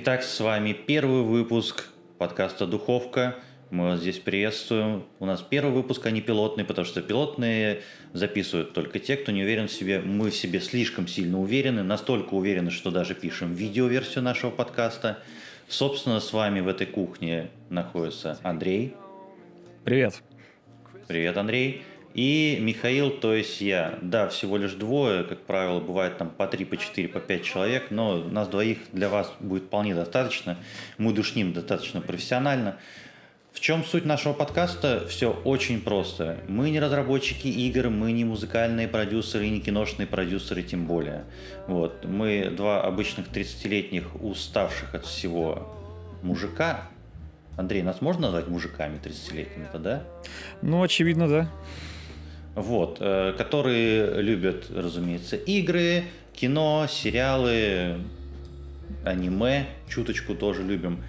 Итак, с вами первый выпуск подкаста «Духовка». Мы вас здесь приветствуем. У нас первый выпуск, а не пилотный, потому что пилотные записывают только те, кто не уверен в себе. Мы в себе слишком сильно уверены, настолько уверены, что даже пишем видеоверсию нашего подкаста. Собственно, с вами в этой кухне находится Андрей. Привет. Привет, Андрей. И Михаил, то есть я. Да, всего лишь двое, как правило, бывает там по три, по четыре, по пять человек, но нас двоих для вас будет вполне достаточно. Мы душним достаточно профессионально. В чем суть нашего подкаста? Все очень просто. Мы не разработчики игр, мы не музыкальные продюсеры, не киношные продюсеры тем более. Вот. Мы два обычных 30-летних уставших от всего мужика. Андрей, нас можно назвать мужиками 30-летними-то, да? Ну, очевидно, да. Вот. Э, которые любят, разумеется, игры, кино, сериалы, аниме, чуточку тоже любим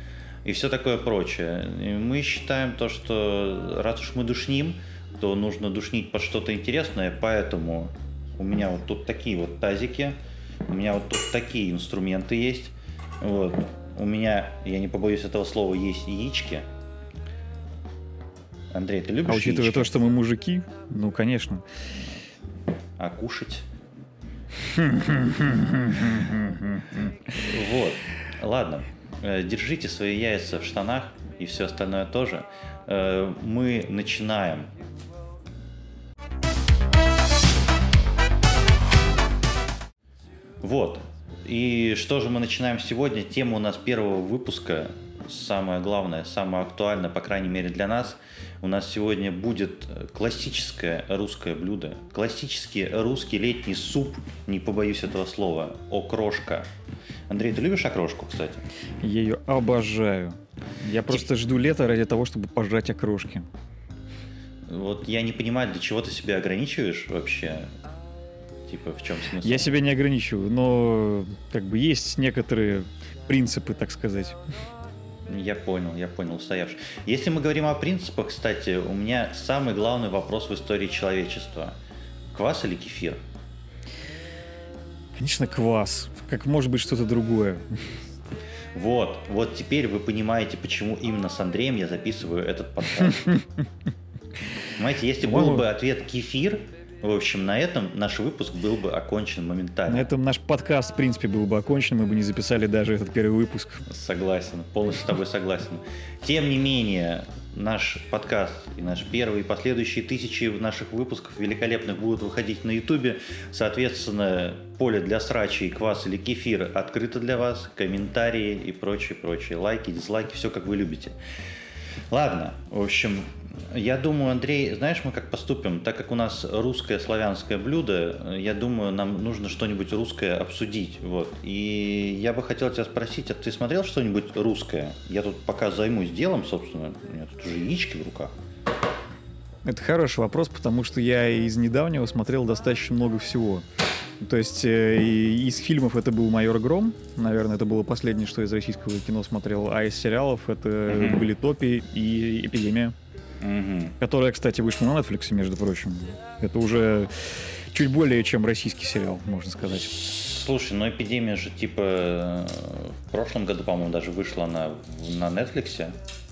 и все такое прочее. И мы считаем то, что раз уж мы душним, то нужно душнить под что-то интересное, поэтому у меня вот тут такие вот тазики, у меня вот тут такие инструменты есть, вот. У меня, я не побоюсь этого слова, есть яички. Андрей, ты любишь А учитывая яички? то, что мы мужики, ну, конечно. А кушать? Вот. Ладно. Э, Держите свои яйца в штанах и все остальное тоже. Э, Мы начинаем. Вот. И что же мы начинаем сегодня? Тема у нас первого выпуска, самое главное, самое актуальное, по крайней мере для нас. У нас сегодня будет классическое русское блюдо. Классический русский летний суп, не побоюсь этого слова, окрошка. Андрей, ты любишь окрошку, кстати? Я ее обожаю. Я просто жду лета ради того, чтобы пожрать окрошки. Вот я не понимаю, для чего ты себя ограничиваешь вообще? Типа, в чем смысл? Я себя не ограничиваю, но как бы есть некоторые принципы, так сказать. Я понял, я понял, устоявший. Если мы говорим о принципах, кстати, у меня самый главный вопрос в истории человечества. Квас или кефир? Конечно, квас. Как может быть что-то другое? Вот, вот теперь вы понимаете, почему именно с Андреем я записываю этот подкаст. Понимаете, если был бы ответ кефир, в общем, на этом наш выпуск был бы окончен моментально. На этом наш подкаст, в принципе, был бы окончен, мы бы не записали даже этот первый выпуск. Согласен, полностью с тобой согласен. Тем не менее, наш подкаст и наш первый и последующие тысячи наших выпусков великолепных будут выходить на Ютубе. Соответственно, поле для срачей, квас или кефир открыто для вас, комментарии и прочее, прочее, лайки, дизлайки, все как вы любите. Ладно, в общем, я думаю, Андрей, знаешь, мы как поступим? Так как у нас русское славянское блюдо, я думаю, нам нужно что-нибудь русское обсудить. Вот. И я бы хотел тебя спросить, а ты смотрел что-нибудь русское? Я тут пока займусь делом, собственно. У меня тут уже яички в руках. Это хороший вопрос, потому что я из недавнего смотрел достаточно много всего. То есть э, из фильмов это был «Майор Гром», наверное, это было последнее, что из российского кино смотрел, а из сериалов это Мгм. были «Топи» и «Эпидемия», Мгм. которая, кстати, вышла на Netflix, между прочим. Это уже чуть более чем российский сериал, можно сказать. Слушай, ну эпидемия же типа в прошлом году, по-моему, даже вышла на, на Netflix,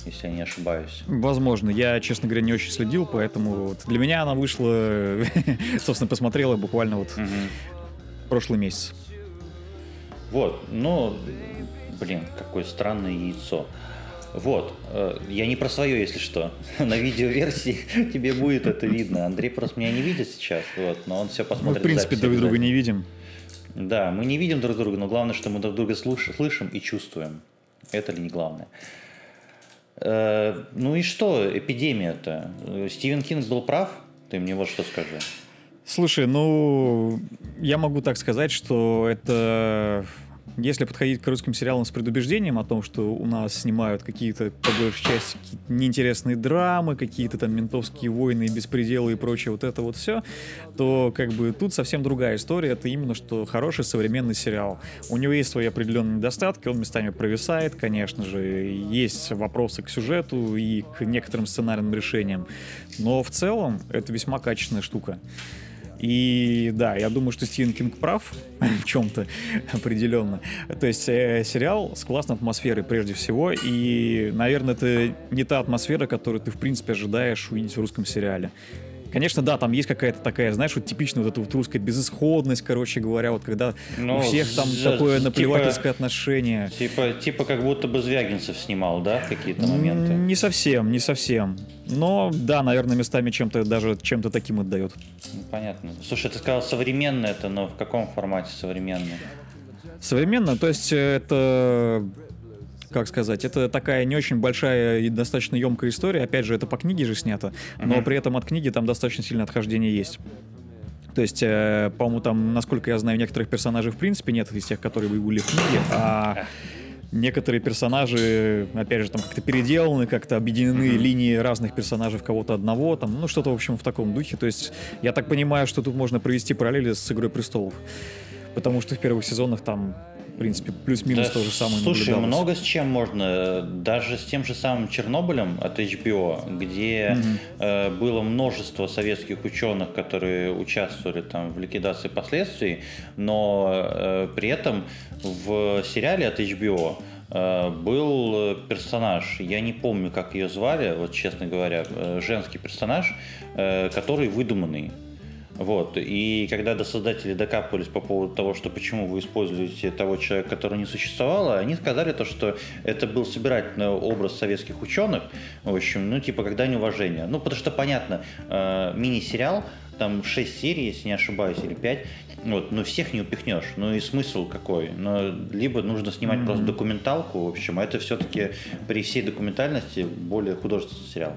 если я не ошибаюсь. Возможно, я, честно говоря, не очень следил, поэтому вот для меня она вышла, собственно, посмотрела буквально вот Мгм. Прошлый месяц. Вот, ну, блин, какое странное яйцо. Вот, э, я не про свое, если что. На видеоверсии тебе будет это видно. Андрей просто меня не видит сейчас, вот, но он все Мы, посмотрит. в принципе, запись друг друга обязательно. не видим. Да, мы не видим друг друга, но главное, что мы друг друга слыш- слышим и чувствуем. Это ли не главное? Э, Ну и что, эпидемия-то? Э, Стивен Кинг был прав? Ты мне вот что скажи. Слушай, ну, я могу так сказать, что это... Если подходить к русским сериалам с предубеждением о том, что у нас снимают какие-то, по большей части, неинтересные драмы, какие-то там ментовские войны и беспределы и прочее, вот это вот все, то как бы тут совсем другая история. Это именно что хороший современный сериал. У него есть свои определенные недостатки, он местами провисает, конечно же, есть вопросы к сюжету и к некоторым сценарным решениям. Но в целом это весьма качественная штука. И да, я думаю, что Стивен Кинг прав в чем-то определенно. То есть э, сериал с классной атмосферой прежде всего, и, наверное, это не та атмосфера, которую ты, в принципе, ожидаешь увидеть в русском сериале. Конечно, да, там есть какая-то такая, знаешь, вот типичная вот эта вот русская безысходность, короче говоря, вот когда ну, у всех там за, такое наплевательское типа, отношение. Типа, типа как будто бы Звягинцев снимал, да, какие-то моменты? Не совсем, не совсем. Но, да, наверное, местами чем-то даже чем-то таким отдает. Ну, понятно. Слушай, ты сказал современное это, но в каком формате современное? Современно, то есть это как сказать, это такая не очень большая и достаточно емкая история. Опять же, это по книге же снято, но mm-hmm. при этом от книги там достаточно сильное отхождение есть. То есть, э, по-моему, там, насколько я знаю, некоторых персонажей в принципе нет из тех, которые были в книге, а некоторые персонажи, опять же, там как-то переделаны, как-то объединены mm-hmm. линии разных персонажей в кого-то одного, там, ну, что-то, в общем, в таком духе. То есть, я так понимаю, что тут можно провести параллели с «Игрой престолов». Потому что в первых сезонах там в принципе, плюс-минус да, то же самое Слушай, много с чем можно. Даже с тем же самым Чернобылем от HBO, где mm-hmm. э, было множество советских ученых, которые участвовали там в ликвидации последствий, но э, при этом в сериале от HBO э, был персонаж, я не помню, как ее звали, вот честно говоря, э, женский персонаж, э, который выдуманный. Вот. И когда до создателей докапывались по поводу того, что почему вы используете того человека, который не существовало, они сказали то, что это был собирательный образ советских ученых, в общем, ну, типа, когда неуважение. Ну, потому что, понятно, э, мини-сериал, там 6 серий, если не ошибаюсь, или 5, вот, но всех не упихнешь. Ну и смысл какой? Но либо нужно снимать mm-hmm. просто документалку, в общем, а это все-таки при всей документальности более художественный сериал.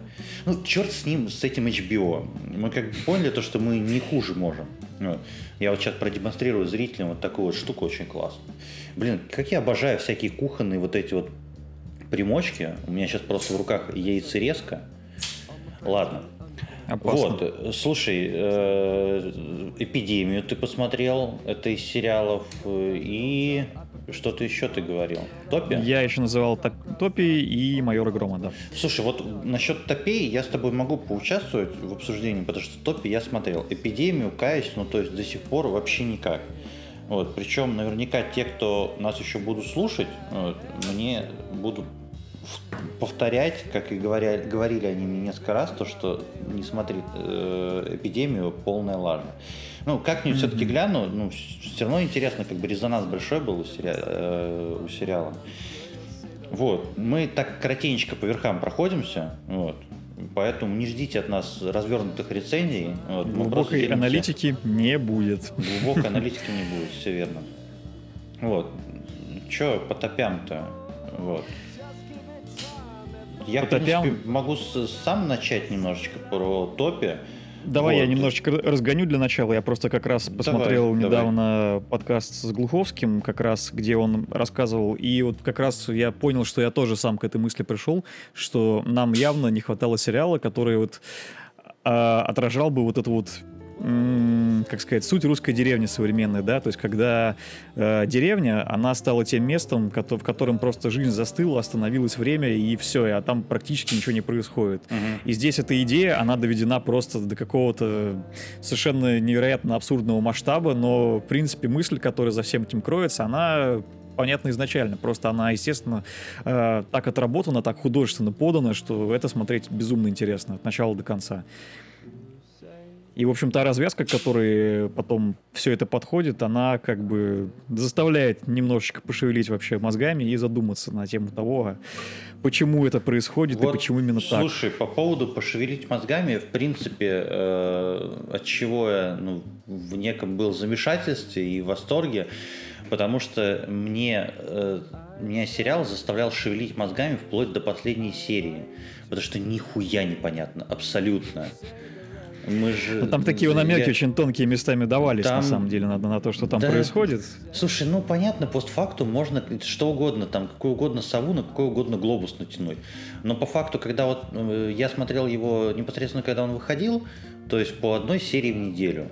Ну, черт с ним, с этим HBO. Мы как бы поняли то, что мы не хуже можем. Вот. Я вот сейчас продемонстрирую зрителям вот такую вот штуку очень классную. Блин, как я обожаю всякие кухонные вот эти вот примочки. У меня сейчас просто в руках яйцерезка. Ладно, Опасно. Вот, слушай, э, эпидемию ты посмотрел, это из сериалов, и что-то еще ты говорил? Топи? Я еще называл Топи и Майора Грома, да. Слушай, вот насчет Топей я с тобой могу поучаствовать в обсуждении, потому что Топи я смотрел. Эпидемию, каюсь, ну то есть до сих пор вообще никак. Вот, причем наверняка те, кто нас еще будут слушать, вот, мне будут повторять, как и говоря, говорили они мне несколько раз, то, что не смотри э, эпидемию, полная лажа. Ну, как-нибудь mm-hmm. все-таки гляну, ну, все равно интересно, как бы резонанс большой был у, сери... э, у сериала. Вот, мы так коротенько по верхам проходимся, вот, поэтому не ждите от нас развернутых рецензий. Вот, Глубокой аналитики не будет. Глубокой аналитики не будет, все верно. Вот, что по топям-то, вот. Я, Утопям. в принципе, могу сам начать немножечко про топе. Давай вот. я немножечко разгоню для начала. Я просто как раз посмотрел давай, недавно давай. подкаст с Глуховским, как раз где он рассказывал. И вот как раз я понял, что я тоже сам к этой мысли пришел, что нам явно не хватало сериала, который вот а, отражал бы вот эту вот как сказать, суть русской деревни современной, да, то есть когда э, деревня, она стала тем местом, в котором просто жизнь застыла, остановилось время и все, а там практически ничего не происходит. Uh-huh. И здесь эта идея, она доведена просто до какого-то совершенно невероятно абсурдного масштаба, но в принципе мысль, которая за всем этим кроется, она понятна изначально. Просто она, естественно, э, так отработана, так художественно подана, что это смотреть безумно интересно от начала до конца. И, в общем, та развязка, к которой потом все это подходит, она как бы заставляет немножечко пошевелить вообще мозгами и задуматься на тему того, почему это происходит вот, и почему именно слушай, так. Слушай, по поводу пошевелить мозгами, в принципе, э, от чего я ну, в неком был замешательстве и в восторге, потому что мне, э, меня сериал заставлял шевелить мозгами вплоть до последней серии, потому что нихуя непонятно, абсолютно. Мы же... Ну, там такие намеки я... очень тонкие местами давались, там... на самом деле, на, на то, что там да... происходит. Слушай, ну понятно, постфактум можно что угодно, там какой угодно сову на какой угодно глобус натянуть. Но по факту, когда вот э, я смотрел его непосредственно, когда он выходил, то есть по одной серии в неделю.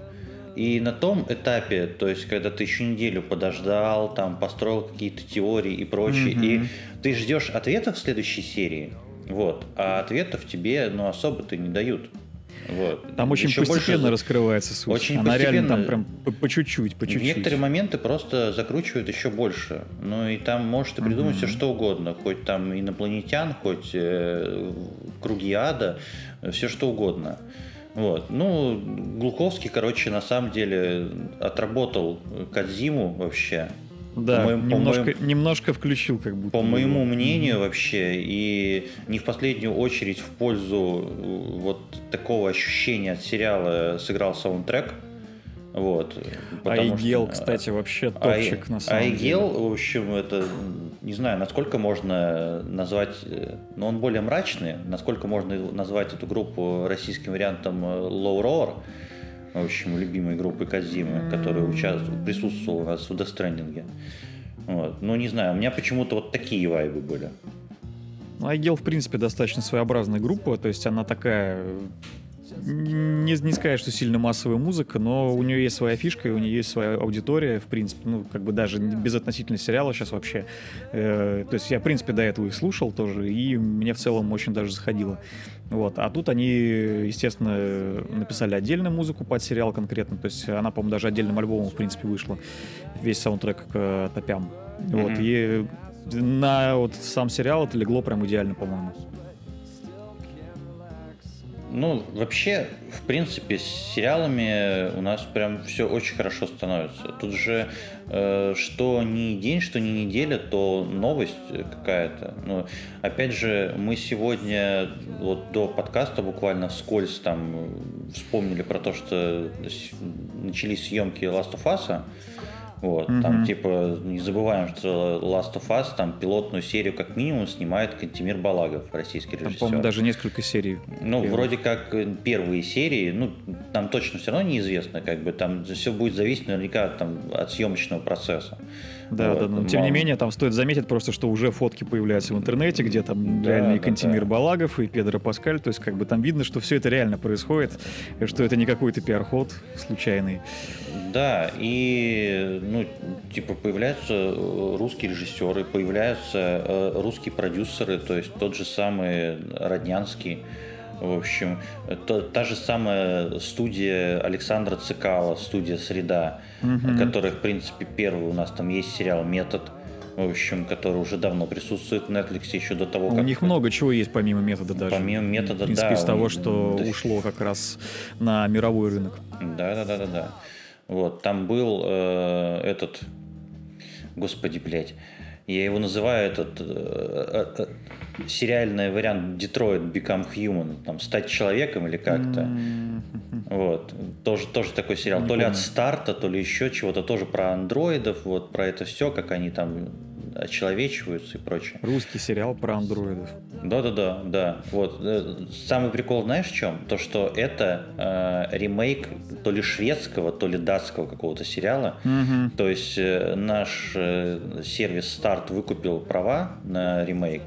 И на том этапе, то есть когда ты еще неделю подождал, там построил какие-то теории и прочее, mm-hmm. и ты ждешь ответов в следующей серии, вот, а ответов тебе, ну, особо-то не дают. Вот. Там очень Еще постепенно больше- раскрывается суть. Очень Она реально там постепенно. прям по, по чуть-чуть, по чуть-чуть. Некоторые моменты просто закручивают еще больше. Ну и там можешь ты придумать все что угодно. Хоть там инопланетян, хоть э, круги ада, все что угодно. Вот. Ну, Глуховский, короче, на самом деле отработал Кадзиму вообще. Да, По моему- по немножко, моему- немножко включил как будто. По моему мнению вообще, и не в последнюю очередь в пользу э, вот такого ощущения от сериала сыграл саундтрек. Вот. Айгел, что- кстати, вообще топчик на самом Айгел, деле. в общем, это, не знаю, насколько можно назвать, э, но он более мрачный, насколько можно назвать эту группу российским вариантом э, Low Roar, в общем, любимой группы Казимы, которая участвовала, присутствовала у нас в Stranding. Вот. Ну, не знаю, у меня почему-то вот такие вайбы были. Ну, Айгел, в принципе, достаточно своеобразная группа, то есть она такая... Не, не сказать, что сильно массовая музыка, но у нее есть своя фишка, и у нее есть своя аудитория, в принципе, ну, как бы даже без относительно сериала сейчас вообще. Э, то есть я, в принципе, до этого их слушал тоже, и мне в целом очень даже заходило. Вот. А тут они, естественно, написали отдельную музыку под сериал конкретно, то есть она, по-моему, даже отдельным альбомом, в принципе, вышла, весь саундтрек к э, топям. Вот. Мгм. И на вот сам сериал это легло прям идеально, по-моему. Ну, вообще, в принципе, с сериалами у нас прям все очень хорошо становится. Тут же э, что ни день, что ни неделя, то новость какая-то. Ну, опять же, мы сегодня вот до подкаста буквально вскользь там вспомнили про то, что начались съемки Last of Us. Вот, там Мгм. типа не забываем, что Last of Us там пилотную серию как минимум снимает Кантимир Балагов, российский Там, режиссер. по-моему, даже несколько серий. Ну, Первых. вроде как э, первые серии, ну, нам точно все равно неизвестно, как бы там все будет зависеть наверняка там, от съемочного процесса. Да, Вот, да, но тем мало. не менее, там стоит заметить просто, что уже фотки появляются в интернете, где там Да, реально и Кантимир да. Балагов, и Педро Паскаль, то есть как бы там видно, что все это реально происходит, и что это не какой-то пиар-ход случайный. Да, и, ну, типа, появляются э, русские режиссеры, появляются э, русские продюсеры, то есть тот же самый Роднянский, в общем, то- та же самая студия Александра Цикала, студия «Среда», Мгм. которая, в принципе, первый у нас там есть сериал «Метод», в общем, который уже давно присутствует в Netflix еще до того, У как... них много чего есть помимо метода даже. Помимо метода, В принципе, да, из того, что то есть- ушло как раз на мировой рынок. Да, да, да, да, да. Вот, там был э, этот, господи, блядь, я его называю этот э, э, э, сериальный вариант Detroit Become Human, там стать человеком или как-то. Вот, тоже, тоже такой сериал, Не то ли от старта, то ли еще чего-то, тоже про андроидов, вот про это все, как они там очеловечиваются и прочее. Русский сериал про андроидов. Да-да-да, да. Вот. э, Самый прикол, знаешь, в чем? То, что это э, ремейк то ли шведского, то ли датского какого-то сериала. Мгм. То есть э, наш э, сервис Старт выкупил права на ремейк,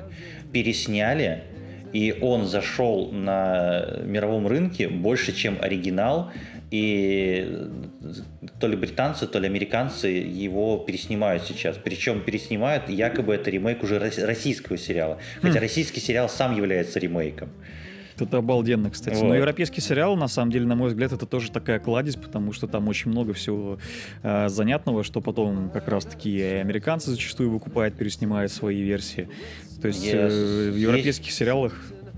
пересняли, и он зашел на мировом рынке больше, чем оригинал. И э, то ли британцы, то ли американцы его переснимают сейчас. Причем переснимают, якобы это ремейк уже рос- российского сериала. Хотя российский сериал сам является ремейком. Это обалденно, кстати. Вот. Но европейский сериал, на самом деле, на мой взгляд, это тоже такая кладезь, потому что там очень много всего э, занятного, что потом как раз-таки американцы зачастую выкупают, переснимают свои версии. То есть э, Yes. в европейских сериалах,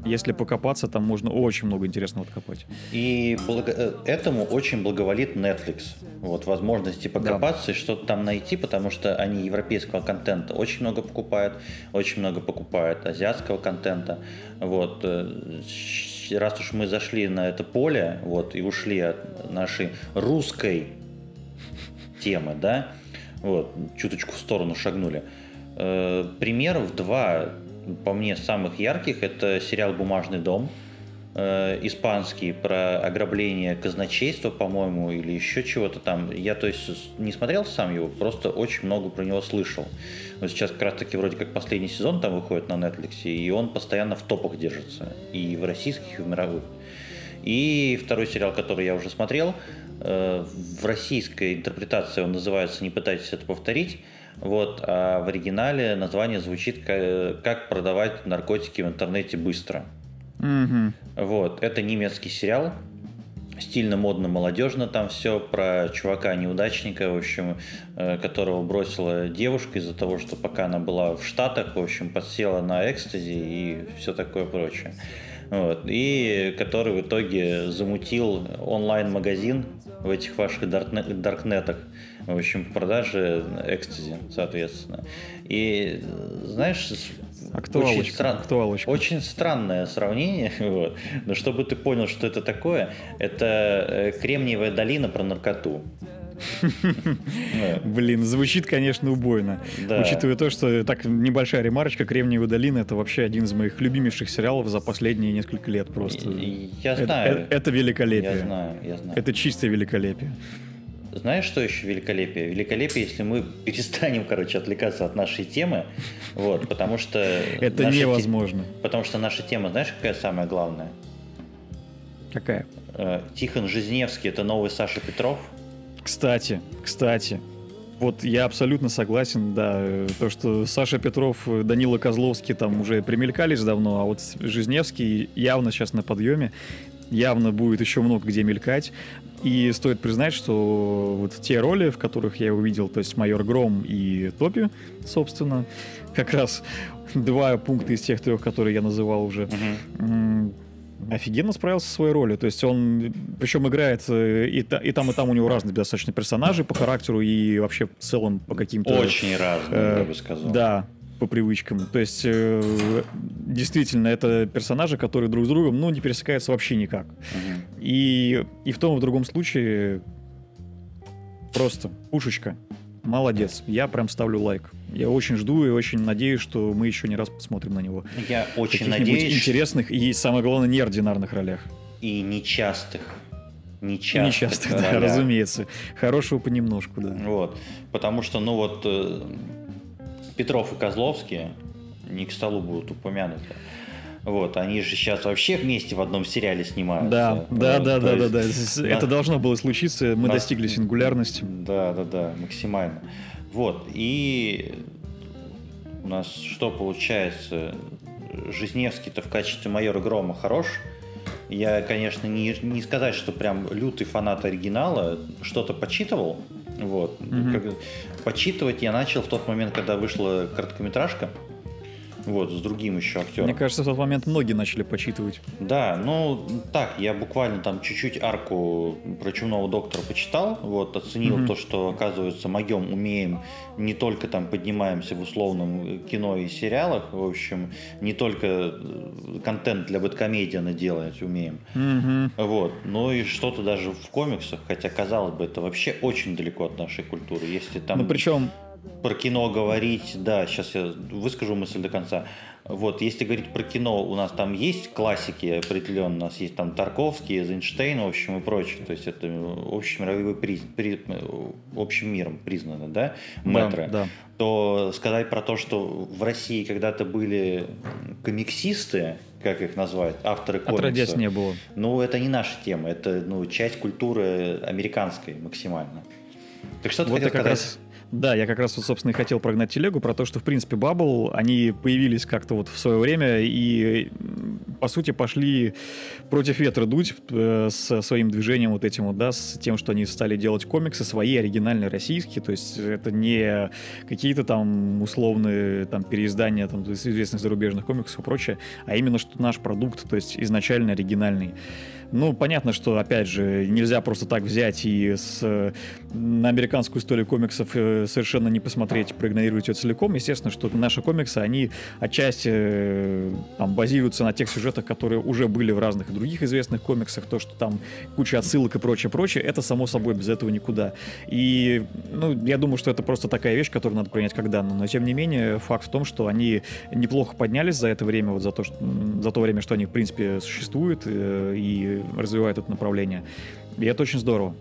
если покопаться, там можно очень много интересного откопать. И благо- э, этому очень благоволит Netflix. Вот возможности покопаться и что-то там найти, потому что они европейского контента очень много покупают, очень много покупают азиатского контента. Вот э, раз уж мы зашли на это поле, вот и ушли от нашей русской темы, да, вот чуточку в сторону шагнули. Э, Примеров два, по мне, самых ярких это сериал «Бумажный дом», э, испанский про ограбление казначейства, по-моему, или еще чего-то там. Я, то есть, не смотрел сам его, просто очень много про него слышал. Вот сейчас как раз-таки вроде как последний сезон там выходит на Netflix, и он постоянно в топах держится. И в российских, и в мировых. И второй сериал, который я уже смотрел, э, в российской интерпретации он называется «Не пытайтесь это повторить», вот, а в оригинале название звучит ка- «Как продавать наркотики в интернете быстро». Мгм. Вот, это немецкий сериал, стильно, модно, молодежно там все про чувака-неудачника, в общем, э, которого бросила девушка из-за того, что пока она была в Штатах, в общем, подсела на экстази и все такое прочее. Вот. И который в итоге замутил онлайн-магазин в этих ваших даркнетах, в общем, по продаже экстази, соответственно. И знаешь, Актуалочка. Очень, стран... Актуалочка. очень странное сравнение, вот. но чтобы ты понял, что это такое, это э, Кремниевая долина про наркоту. Блин, звучит, конечно, убойно. Да. Учитывая то, что так небольшая ремарочка, Кремниевая долина это вообще один из моих любимейших сериалов за последние несколько лет просто. Я знаю. Это, это, это великолепие. Я знаю, я знаю. Это чистое великолепие. Знаешь, что еще великолепие? Великолепие, если мы перестанем, короче, отвлекаться от нашей темы, вот, потому что... Это невозможно. Те... Потому что наша тема, знаешь, какая самая главная? Какая? Э, Тихон Жизневский – это новый Саша Петров. Кстати, кстати, вот я абсолютно согласен, да, то, что Саша Петров, Данила Козловский там уже примелькались давно, а вот Жизневский явно сейчас на подъеме, явно будет еще много где мелькать. И стоит признать, что вот те роли, в которых я увидел, то есть майор Гром и Топи, собственно, как раз два пункта из тех трех, которые я называл уже, угу. офигенно справился со своей ролью. То есть он, причем играет э, и, и там, и там у него разные достаточно персонажи по характеру и вообще в целом по каким-то... Очень разные, э, я бы сказал. Да, по привычкам. То есть, э, действительно, это персонажи, которые друг с другом, ну, не пересекаются вообще никак. Угу. И, и в том и в другом случае просто пушечка. Молодец. Я прям ставлю лайк. Я очень жду и очень надеюсь, что мы еще не раз посмотрим на него. Я очень надеюсь. интересных и, самое главное, неординарных ролях. И нечастых. Нечастых, нечастых да, разумеется. Хорошего понемножку, да. Вот. Потому что, ну вот, э, Петров и Козловский не к столу будут упомянуты. Вот, они же сейчас вообще вместе в одном сериале снимаются. Да, да, вот, да, да, да, да. Это должно было случиться, мы нас... достигли сингулярности. Да, да, да, максимально. Вот, и у нас что получается? Жизневский-то в качестве майора Грома хорош. Я, конечно, не, не сказать, что прям лютый фанат оригинала, что-то почитывал, вот. Mm-hmm. Как, почитывать я начал в тот момент, когда вышла короткометражка. Вот, с другим еще актером. Мне кажется, в тот момент многие начали почитывать. Да, ну так, я буквально там чуть-чуть арку про чумного доктора почитал, вот, оценил mm-hmm. то, что, оказывается, могем, умеем, не только там поднимаемся в условном кино и сериалах, в общем, не только э, контент для бэткомедиана делать умеем, mm-hmm. вот, но и что-то даже в комиксах, хотя, казалось бы, это вообще очень далеко от нашей культуры. Если там... Ну, причем про кино говорить, да, сейчас я выскажу мысль до конца. Вот, если говорить про кино, у нас там есть классики определенно, у нас есть там Тарковский, Эйзенштейн, в общем, и прочее. То есть это общемировой приз, при, общим миром признано, да, метры. Да, да. То сказать про то, что в России когда-то были комиксисты, как их назвать, авторы комиксов. Отродясь не было. Ну, это не наша тема, это ну, часть культуры американской максимально. Так что ты вот хотел сказать? Раз да, я как раз, вот, собственно, и хотел прогнать телегу про то, что, в принципе, Bubble, они появились как-то вот в свое время и, по сути, пошли против ветра дуть э, со своим движением вот этим вот, да, с тем, что они стали делать комиксы свои, оригинальные, российские, то есть это не какие-то там условные там переиздания там известных зарубежных комиксов и прочее, а именно что наш продукт, то есть изначально оригинальный. Ну, понятно, что, опять же, нельзя просто так взять и с, на американскую историю комиксов э, совершенно не посмотреть, проигнорировать ее целиком. Естественно, что наши комиксы, они отчасти э, там, базируются на тех сюжетах, которые уже были в разных других известных комиксах. То, что там куча отсылок и прочее, прочее, это само собой без этого никуда. И, ну, я думаю, что это просто такая вещь, которую надо принять как данную. Но, тем не менее, факт в том, что они неплохо поднялись за это время, вот за то, что, за то время, что они, в принципе, существуют, э, и развивает это направление. И это очень здорово.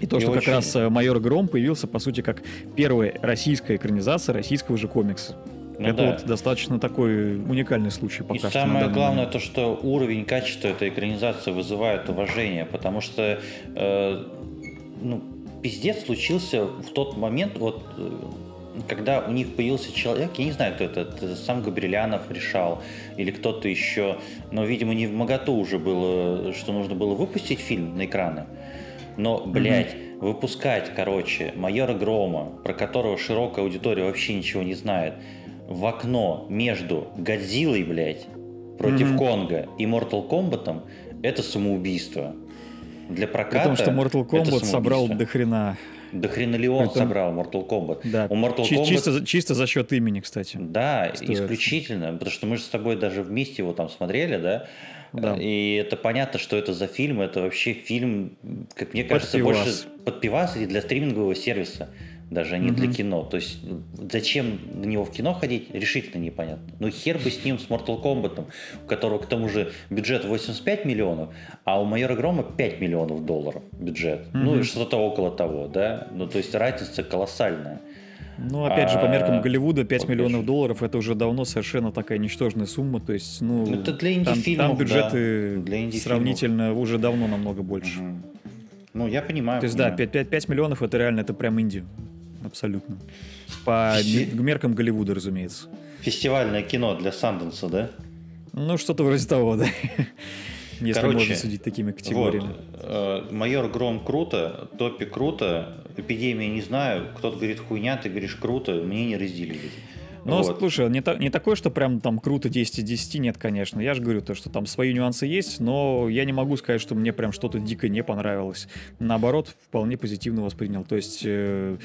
И то, и что очень... как раз э, «Майор Гром» появился, по сути, как первая российская экранизация российского же комикса. Ну, это да. вот достаточно такой уникальный случай пока И что. самое главное момент. то, что уровень качества этой экранизации вызывает уважение, потому что э, ну, пиздец случился в тот момент, вот э, когда у них появился человек, я не знаю, кто это, это сам Габрилянов решал или кто-то еще, но, видимо, не в моготу уже было, что нужно было выпустить фильм на экраны. Но, блядь, mm-hmm. выпускать, короче, майора Грома, про которого широкая аудитория вообще ничего не знает, в окно между Годзиллой, блядь, против mm-hmm. Конга и Mortal Kombat, это самоубийство. Для проката Потому что Mortal Kombat собрал до хрена до хрена ли он Это... собрал Mortal Kombat? Да. У Mortal Чи- Kombat... чисто, чисто за счет имени, кстати. Да, стоит. исключительно. Потому что мы же с тобой даже вместе его там смотрели, да? Да. И это понятно, что это за фильм. Это вообще фильм, как мне кажется, под больше под пивас или для стримингового сервиса даже, не mm-hmm. для кино. То есть зачем на него в кино ходить, решительно непонятно. Ну хер бы с ним, с Mortal Kombat, у которого к тому же бюджет 85 миллионов, а у Майора Грома 5 миллионов долларов бюджет. Mm-hmm. Ну и что-то около того, да. Ну то есть разница колоссальная. Ну, опять же, по меркам а, Голливуда 5 миллионов долларов это уже давно совершенно такая ничтожная сумма. То есть, ну, это для там, там бюджеты да, для сравнительно уже давно намного больше. Угу. Ну, я понимаю. То есть, понимаю. да, 5, 5 миллионов это реально, это прям инди. Абсолютно. По меркам Голливуда, разумеется. Фестивальное кино для Санденса, да? Ну, что-то вроде того, да. Если Короче, можно судить такими категориями. Вот, э, майор Гром круто, Топи круто, Эпидемия не знаю, кто-то говорит хуйня, ты говоришь круто, мне не разделили. Ну, вот. слушай, не, та, не такое, что прям там круто 10 из 10, нет, конечно. Я же говорю то, что там свои нюансы есть, но я не могу сказать, что мне прям что-то дико не понравилось. Наоборот, вполне позитивно воспринял. То есть э,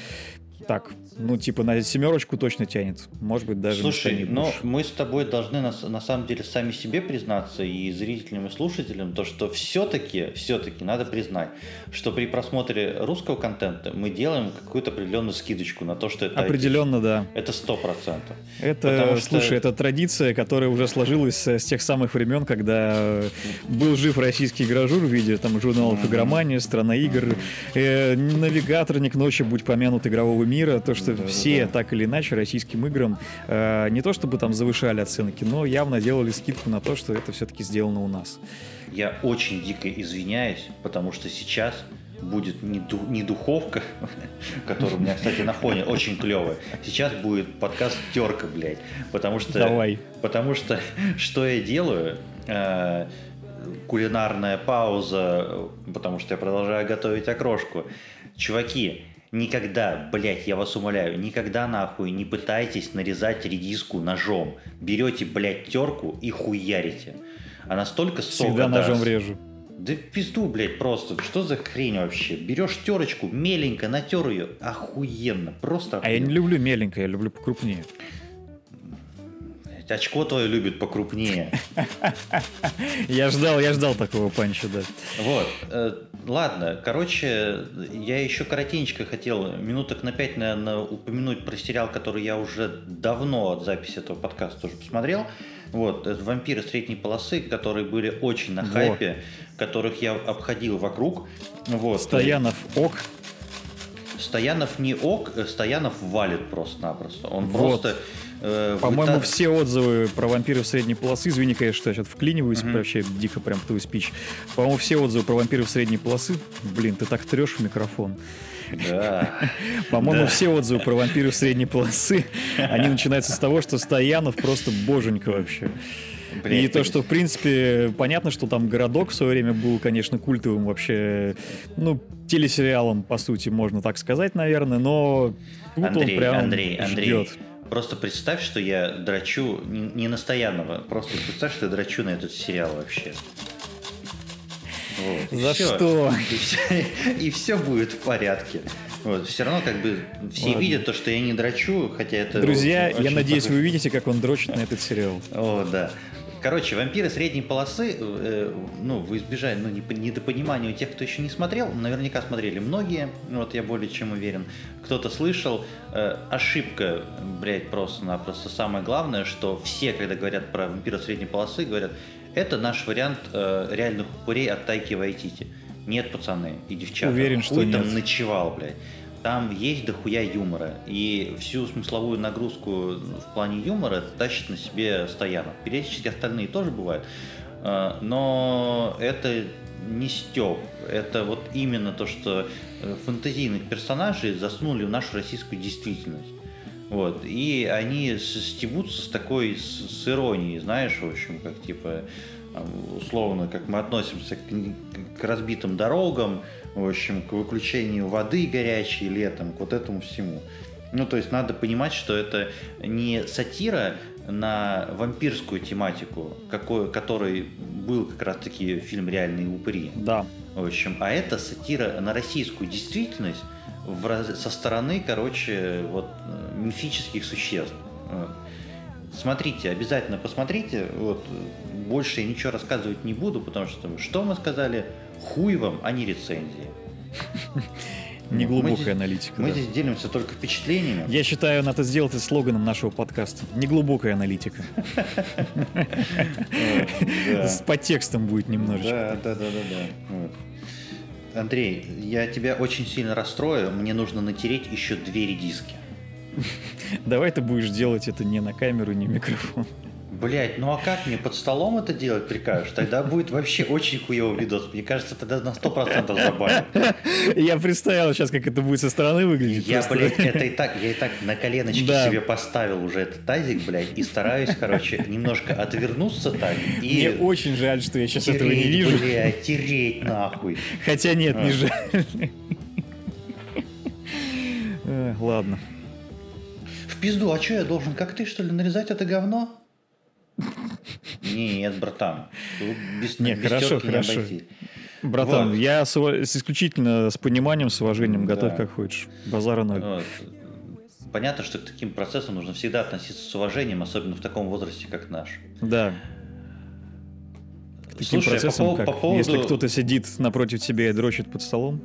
так, ну, типа, на семерочку точно тянет. Может быть, даже Слушай, но мы с тобой должны на, на самом деле сами себе признаться и зрителям, и слушателям, то, что все-таки, все-таки надо признать, что при просмотре русского контента мы делаем какую-то определенную скидочку на то, что это Определенно, IT. да. Это сто процентов. Это, что... слушай, это традиция, которая уже сложилась с тех самых времен, когда был жив российский игражур в виде там журналов mm-hmm. «Игромания», «Страна игр», э, «Навигаторник», «Ночи будь помянут игрового мира», то, что да, все да. так или иначе российским играм э, не то чтобы там завышали оценки, но явно делали скидку на то, что это все-таки сделано у нас. Я очень дико извиняюсь, потому что сейчас будет не, ду, не духовка, которая у меня, кстати, на фоне очень клевая. Сейчас будет подкаст терка, блядь. Потому что. Давай. Потому что что я делаю? Э, кулинарная пауза, потому что я продолжаю готовить окрошку. Чуваки, Никогда, блядь, я вас умоляю, никогда нахуй не пытайтесь нарезать редиску ножом. Берете, блядь, терку и хуярите. Она столько сока Всегда даст. ножом режу. Да пизду, блядь, просто. Что за хрень вообще? Берешь терочку, меленько натер ее, охуенно, просто охуенно. А я не люблю меленько, я люблю покрупнее. Очко твое любит покрупнее. Я ждал, я ждал такого панча, да. Вот. Э, ладно, короче, я еще коротенько хотел минуток на пять, наверное, упомянуть про сериал, который я уже давно от записи этого подкаста тоже посмотрел. Вот, это «Вампиры средней полосы», которые были очень на хайпе, вот. которых я обходил вокруг. Вот. Стоянов ок. Стоянов не ок, э, Стоянов валит просто-напросто. Он вот. просто Э, По-моему, та... все отзывы про вампиров средней полосы, извини, конечно, что я сейчас вклиниваюсь, mm-hmm. вообще дико прям твой спич. По-моему, все отзывы про вампиров средней полосы, блин, ты так трешь в микрофон. Да. По-моему, все отзывы про вампиров средней полосы, они начинаются с того, что Стоянов просто боженька вообще. Блин, и то, что, в принципе, понятно, что там городок в свое время был, конечно, культовым вообще, ну, телесериалом, по сути, можно так сказать, наверное, но тут Андрей, он прям Андрей, Андрей, ждет. Просто представь, что я драчу не на Стоянова, просто представь, что я драчу на этот сериал вообще. Вот, За все. что? И все, и все будет в порядке. Вот, все равно как бы все Ладно. видят то, что я не драчу, хотя это... Друзья, я надеюсь, похож... вы увидите, как он дрочит на этот сериал. О, да. Короче, вампиры средней полосы, э, ну, в избежание, ну, недопонимания у тех, кто еще не смотрел, наверняка смотрели многие, вот я более чем уверен. Кто-то слышал, э, ошибка, блядь, просто-напросто. Самое главное, что все, когда говорят про вампиров средней полосы, говорят, это наш вариант э, реальных упырей от Тайки Вайтити. Нет, пацаны и девчата. Уверен, что нет. там ночевал, блядь там есть дохуя юмора. И всю смысловую нагрузку в плане юмора тащит на себе Стоянов. Периодически остальные тоже бывают. А, но это не стёб. Это вот именно то, что э, фантазийных персонажей засунули в нашу российскую действительность. Вот. И они стебутся с такой, с, с иронией, знаешь, в общем, как типа, условно, как мы относимся к, к разбитым дорогам, в общем, к выключению воды горячей летом, к вот этому всему. Ну, то есть надо понимать, что это не сатира на вампирскую тематику, какой, который был как раз-таки фильм «Реальные упыри». Да. В общем, а это сатира на российскую действительность в со стороны, короче, вот мифических существ. Смотрите, обязательно посмотрите. Вот, больше я ничего рассказывать не буду, потому что что мы сказали? Хуй вам, а не рецензии. Неглубокая мы аналитика. Мы да. здесь делимся только впечатлениями. Я считаю, надо сделать это слоганом нашего подкаста. Неглубокая аналитика. С подтекстом будет немножечко. Да, да, да, да. Андрей, я тебя очень сильно расстрою. Мне нужно натереть еще две редиски. Давай ты будешь делать это не на камеру, не микрофон. Блять, ну а как мне под столом это делать прикажешь? Тогда будет вообще очень хуевый видос. Мне кажется, тогда на сто процентов забанят. Я представил сейчас, как это будет со стороны выглядеть. Я, просто. блядь, это и так, я и так на коленочки да. себе поставил уже этот тазик, блядь, и стараюсь, короче, немножко отвернуться так. И Мне очень жаль, что я сейчас тереть, этого не вижу. Блядь, тереть нахуй. Хотя нет, а. не жаль. Ладно. В пизду, а что я должен, как ты, что ли, нарезать это говно? Нет, братан. Без, не, без хорошо, хорошо. Не Братан, вот. я с, с исключительно с пониманием, с уважением, да. готовь как хочешь. Базара ноль. Вот. Понятно, что к таким процессам нужно всегда относиться с уважением, особенно в таком возрасте, как наш. Да. К таким Слушай, процессам, по, как, по поводу... если кто-то сидит напротив тебя и дрочит под столом?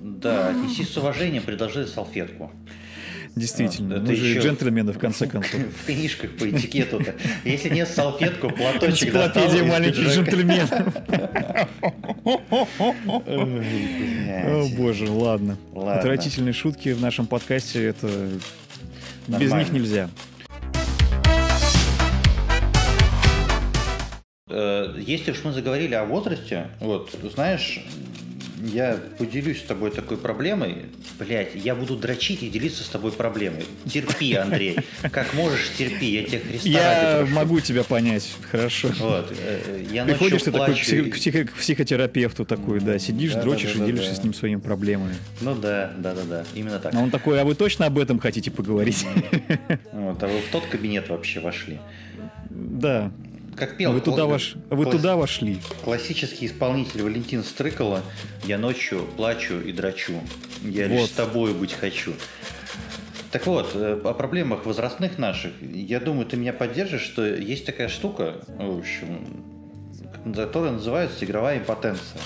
Да, отнесись с уважением, предложи салфетку. Действительно, а, мы же еще джентльмены в конце концов. В книжках по этикету-то. Если нет салфетку, платочек Энциклопедия маленьких джентльменов. О боже, ладно. Отвратительные шутки в нашем подкасте, это... Без них нельзя. Э, если уж мы заговорили о возрасте, вот, знаешь, я поделюсь с тобой такой проблемой. Блять, я буду дрочить и делиться с тобой проблемой. Терпи, Андрей. Как можешь, терпи. Я тебя Христа Я могу тебя понять. Хорошо. Вот. Э, я Приходишь ты такой к, психо- к психотерапевту такой, да, сидишь, да, дрочишь да, да, и делишься да. с ним своими проблемами. Ну да, да, да, да. Именно так. А он такой, а вы точно об этом хотите поговорить? Вот, а вы в тот кабинет вообще вошли? Да как пел. Вы туда, вош... Вы класс... туда вошли. Классический исполнитель Валентин Стрыкало. Я ночью плачу и драчу. Я вот. лишь с тобой быть хочу. Так вот, э, о проблемах возрастных наших. Я думаю, ты меня поддержишь, что есть такая штука, в общем, которая называется игровая импотенция.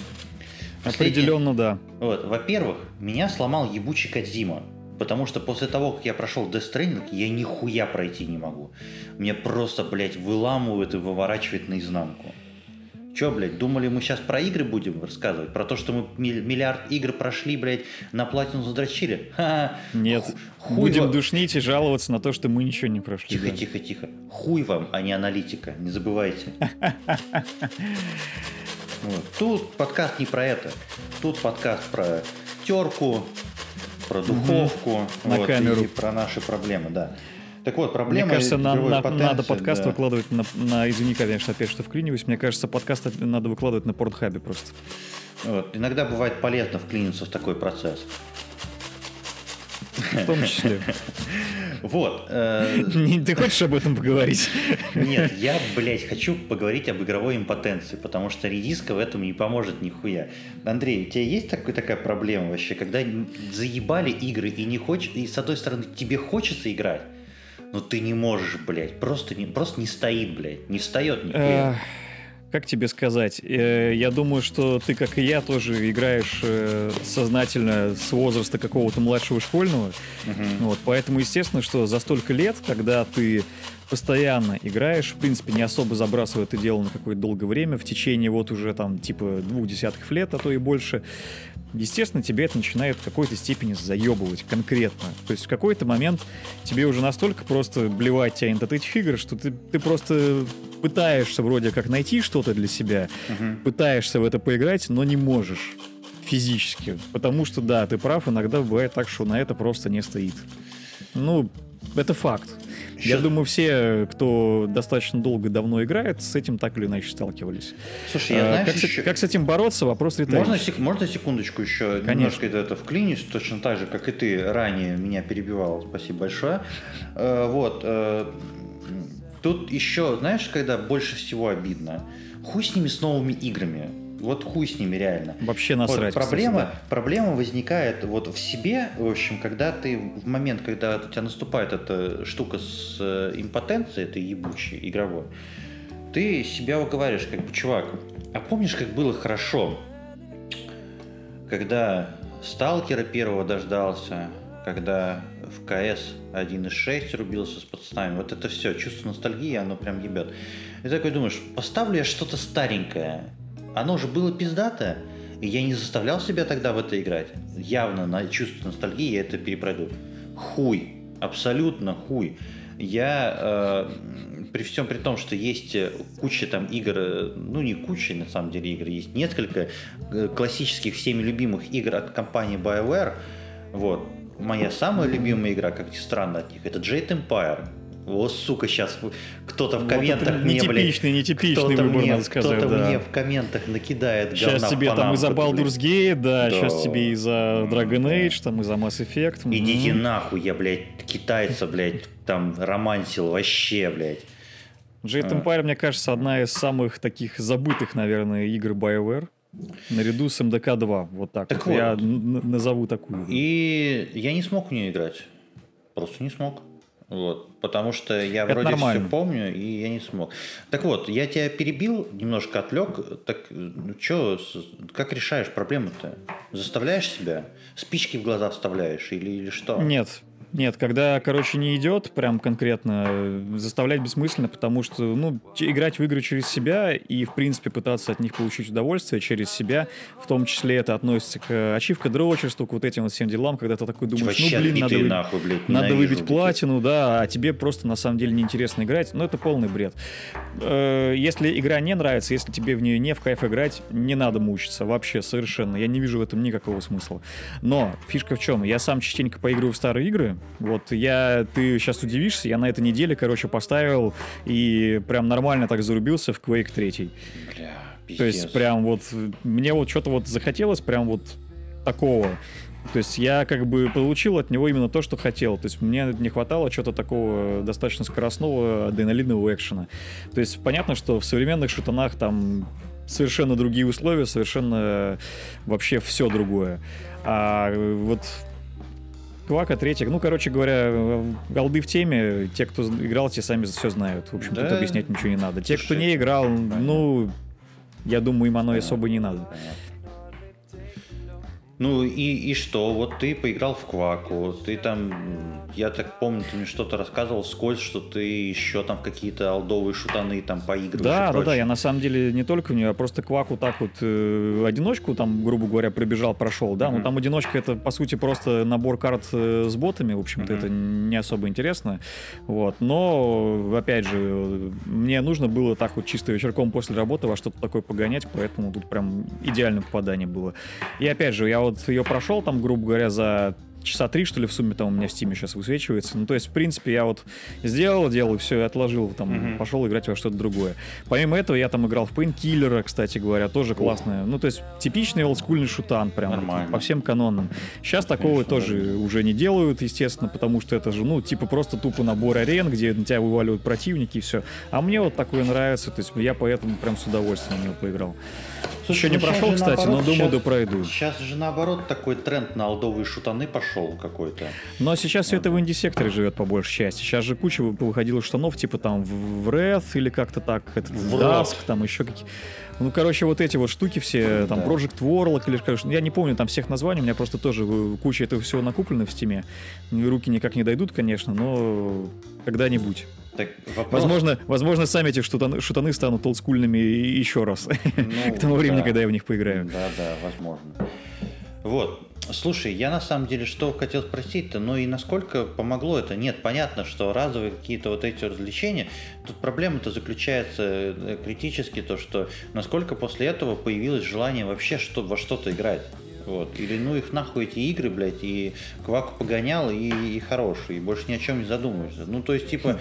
Определенно, да. Вот, во-первых, меня сломал ебучий Кадзима. Потому что после того, как я прошел Death Stranding, я нихуя пройти не могу. Мне просто, блядь, выламывает и выворачивает наизнанку. Че, блядь, думали, мы сейчас про игры будем рассказывать? Про то, что мы миллиард игр прошли, блядь, на платину задрочили? Ха-ха. Нет, Хуй будем вам... душнить и жаловаться на то, что мы ничего не прошли. Тихо, да. тихо, тихо. Хуй вам, а не аналитика, не забывайте. Тут подкаст не про это. Тут подкаст про терку, про духовку, угу. на вот, камеру. и про наши проблемы, да. Так вот, проблема... Мне кажется, на, на, надо подкаст да. выкладывать на, на... Извини, конечно, опять что вклиниваюсь. Мне кажется, подкаст надо выкладывать на портхабе просто. Вот. Иногда бывает полезно вклиниться в такой процесс. В том числе. Вот. Э, ты хочешь об этом поговорить? Нет, я, блядь, хочу поговорить об игровой импотенции, потому что редиска в этом не поможет нихуя. Андрей, у тебя есть такой, такая проблема вообще, когда заебали игры и не хочешь, и с одной стороны тебе хочется играть, но ты не можешь, блядь, просто не, просто не стоит, блядь, не встает нихуя как тебе сказать? Э, я думаю, что ты, как и я, тоже играешь э, сознательно с возраста какого-то младшего школьного. Угу. Вот, поэтому, естественно, что за столько лет, когда ты постоянно играешь, в принципе, не особо забрасывая это дело на какое-то долгое время, в течение вот уже там типа двух десятков лет, а то и больше, естественно, тебе это начинает в какой-то степени заебывать конкретно. То есть в какой-то момент тебе уже настолько просто блевать тянет от этих игр, что ты, ты просто пытаешься вроде как найти что-то для себя, угу. пытаешься в это поиграть, но не можешь физически. Потому что, да, ты прав, иногда бывает так, что на это просто не стоит. Ну, это факт. Сейчас... Я думаю, все, кто достаточно долго давно играет, с этим так или иначе сталкивались. Слушай, я, а, знаешь, как, еще... с, как с этим бороться, вопрос риторический. Можно, сек... можно секундочку еще Конечно. немножко это вклинюсь, точно так же, как и ты ранее меня перебивал. Спасибо большое. Э, вот. Э, тут еще, знаешь, когда больше всего обидно? Хуй с ними с новыми играми вот хуй с ними реально. Вообще насрать. Вот проблема, кстати, да. проблема возникает вот в себе, в общем, когда ты в момент, когда у тебя наступает эта штука с э, импотенцией, это ебучий игровой, ты себя уговариваешь, как бы, чувак, а помнишь, как было хорошо, когда Сталкера первого дождался, когда в КС 1.6 рубился с пацанами. Вот это все, чувство ностальгии, оно прям ебет. И такой думаешь, поставлю я что-то старенькое, оно же было пиздатое, и я не заставлял себя тогда в это играть. Явно на чувство ностальгии я это перепройду. Хуй. Абсолютно хуй. Я э, при всем при том, что есть куча там игр, э, ну не куча на самом деле игр, есть несколько э, классических всеми любимых игр от компании BioWare. Вот. Моя самая любимая игра, как ни странно от них, это Jade Empire. О, сука, сейчас кто-то в комментах вот мне, нетипичный, блядь, нетипичный выбор, мне, надо сказать. Кто-то да. мне в комментах накидает Сейчас тебе там из-за Baldur's Gate, да, да, сейчас тебе из-за Dragon Age, там из-за Mass Effect. Идите mm-hmm. нахуй, я, блядь, китайца, блядь, там романсил вообще, блядь. Jade а. Empire, мне кажется, одна из самых таких забытых, наверное, игр BioWare. Наряду с МДК 2, вот так. Так вот. вот. Я назову такую. И я не смог в нее играть. Просто не смог. Вот, потому что я Это вроде нормально. все помню, и я не смог. Так вот, я тебя перебил, немножко отвлек. Так, ну что, как решаешь проблему-то? Заставляешь себя? Спички в глаза вставляешь или, или что? Нет, нет, когда, короче, не идет прям конкретно, э, заставлять бессмысленно, потому что, ну, играть в игры через себя и, в принципе, пытаться от них получить удовольствие через себя, в том числе это относится к ачивка дрочерству, к вот этим вот всем делам, когда ты такой думаешь, ну, блин, надо, вы... нахуй, блядь, надо выбить платину, да, а тебе просто на самом деле неинтересно играть, ну, это полный бред. Э, если игра не нравится, если тебе в нее не в кайф играть, не надо мучиться, вообще, совершенно. Я не вижу в этом никакого смысла. Но фишка в чем? Я сам частенько поигрываю в старые игры, вот я, ты сейчас удивишься, я на этой неделе, короче, поставил и прям нормально так зарубился в Quake 3. Бля, пиздец. То есть прям вот, мне вот что-то вот захотелось прям вот такого. То есть я как бы получил от него именно то, что хотел. То есть мне не хватало чего-то такого достаточно скоростного адреналинового экшена. То есть понятно, что в современных шутанах там совершенно другие условия, совершенно вообще все другое. А вот Квака, третьих. Ну, короче говоря, голды в теме. Те, кто играл, те сами все знают. В общем, да? тут объяснять ничего не надо. Те, кто не играл, ну, я думаю, им оно особо не надо. Понятно. Ну и, и что? Вот ты поиграл в Кваку, ты там, я так помню, ты мне что-то рассказывал скользь, что ты еще там какие-то алдовые шутаны там поигрываешь. Да, да, да, я на самом деле не только в нее, а просто Кваку так вот э, одиночку там, грубо говоря, пробежал, прошел, да, uh-huh. но там одиночка это по сути просто набор карт э, с ботами, в общем-то uh-huh. это не особо интересно, вот, но опять же, мне нужно было так вот чисто вечерком после работы во что-то такое погонять, поэтому тут прям идеальное попадание было. И опять же, я вот ее прошел там, грубо говоря, за часа три, что ли, в сумме там у меня в стиме сейчас высвечивается. Ну, то есть, в принципе, я вот сделал дело, все, и отложил, там, mm-hmm. пошел играть во что-то другое. Помимо этого, я там играл в Painkiller, кстати говоря, тоже классная. Ну, то есть, типичный олдскульный шутан, прям Нормально. по всем канонам. Сейчас такого Конечно, тоже да. уже не делают, естественно, потому что это же, ну, типа просто тупо набор арен, где на тебя вываливают противники и все. А мне вот такое нравится, то есть я поэтому прям с удовольствием на него поиграл. Слушай, Еще не ну прошел, кстати, наоборот, но думаю, сейчас, да пройду. Сейчас же наоборот такой тренд на алдовые шутаны пошел какой-то. Но сейчас все это в инди-секторе живет по большей части. Сейчас же куча выходила штанов, типа там в Wrath или как-то так, этот в Dusk, там еще какие ну, короче, вот эти вот штуки все, там, да. Project Warlock или, конечно, я не помню там всех названий, у меня просто тоже куча этого всего накуплено в стиме. Руки никак не дойдут, конечно, но когда-нибудь. Так, вопрос... возможно, возможно, сами эти шутаны, шутаны станут олдскульными еще раз. Ну, К тому времени, да. когда я в них поиграю. Да, да, возможно. Вот. Слушай, я на самом деле что хотел спросить-то, ну и насколько помогло это? Нет, понятно, что разовые какие-то вот эти развлечения, тут проблема-то заключается э, критически то, что насколько после этого появилось желание вообще что, во что-то играть. Вот. Или ну их нахуй эти игры, блядь, и кваку погонял, и, и хорош, и больше ни о чем не задумываешься. Ну, то есть, типа,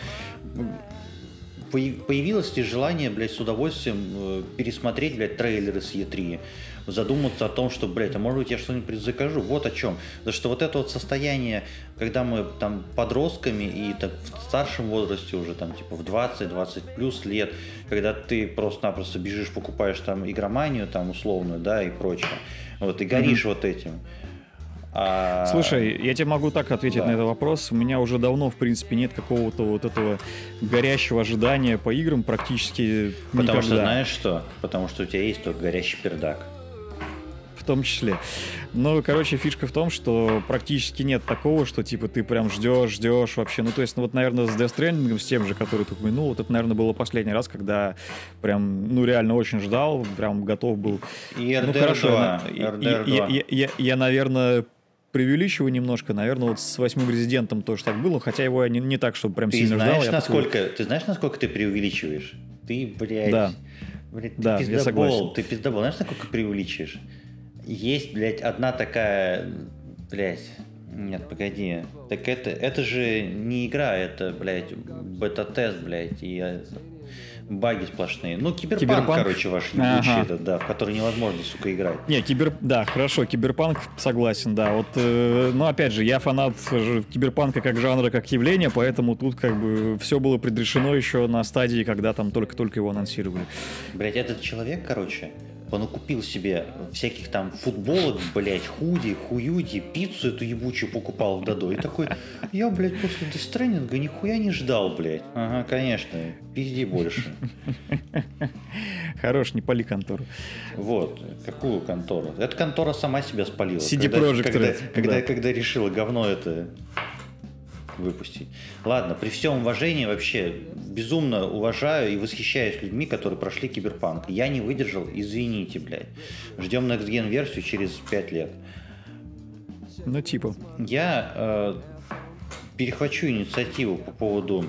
появилось ли желание, блядь, с удовольствием э, пересмотреть, блядь, трейлеры с Е3, задуматься о том, что, блядь, а может быть я что-нибудь закажу, вот о чем. Потому что вот это вот состояние, когда мы там подростками и так в старшем возрасте уже там типа в 20-20 плюс лет, когда ты просто-напросто бежишь, покупаешь там игроманию там условную, да, и прочее, вот, и горишь mm-hmm. вот этим. А... Слушай, я тебе могу так ответить да. на этот вопрос. У меня уже давно, в принципе, нет какого-то вот этого горящего ожидания по играм практически Потому никогда. что знаешь что? Потому что у тебя есть только горящий пердак. В том числе. Ну, короче, фишка в том, что практически нет такого, что, типа, ты прям ждешь, ждешь вообще. Ну, то есть, ну, вот, наверное, с Death Stranding, с тем же, который ты упомянул, вот это, наверное, было последний раз, когда прям, ну, реально очень ждал, прям готов был. И RDR ну, хорошо, 2. Я, RDR 2. Я, я, я, я, наверное, преувеличиваю немножко. Наверное, вот с восьмым резидентом тоже так было, хотя его я не, не так, чтобы прям ты сильно знаешь, ждал. Насколько, такой... Ты знаешь, насколько ты преувеличиваешь? Ты, блядь, да. блядь ты да, пиздобол, я согласен. ты пиздобол. Знаешь, насколько преувеличиваешь? Есть, блядь, одна такая, блядь, нет, погоди. Так это, это же не игра, это, блядь, бета-тест, блядь, и баги сплошные. Ну, киберпанк, киберпанк? короче, ваш ебучий ага. этот, да, в который невозможно, сука, играть. Не, кибер... Да, хорошо, киберпанк, согласен, да. Вот, э, но опять же, я фанат киберпанка как жанра, как явления, поэтому тут как бы все было предрешено еще на стадии, когда там только-только его анонсировали. Блять, этот человек, короче, он купил себе всяких там футболок, блядь, худи, хуюди, пиццу эту ебучую покупал в Дадо. И такой, я, блядь, после дестренинга нихуя не ждал, блядь. Ага, конечно, пизди больше. Хорош, не пали контору. Вот, какую контору? Эта контора сама себя спалила. CD Projekt когда, когда, когда, когда решила говно это выпустить. Ладно, при всем уважении вообще безумно уважаю и восхищаюсь людьми, которые прошли киберпанк. Я не выдержал, извините, блядь. Ждем Next Gen версию через 5 лет. Ну, типа. Я э, перехвачу инициативу по поводу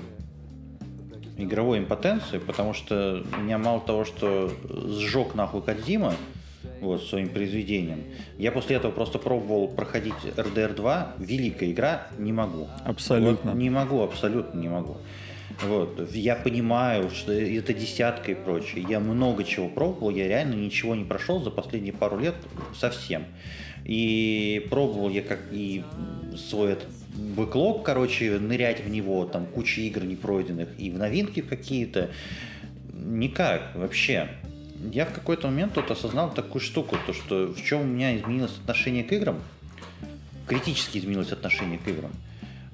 игровой импотенции, потому что меня мало того, что сжег нахуй Кадзима, вот, своим произведением. Я после этого просто пробовал проходить RDR 2, великая игра, не могу. Абсолютно. Вот, не могу, абсолютно не могу. Вот. Я понимаю, что это десятка и прочее. Я много чего пробовал, я реально ничего не прошел за последние пару лет совсем. И пробовал я как и свой этот бэклог, короче, нырять в него, там куча игр не пройденных, и в новинки какие-то. Никак вообще я в какой-то момент тут осознал такую штуку, то что в чем у меня изменилось отношение к играм, критически изменилось отношение к играм.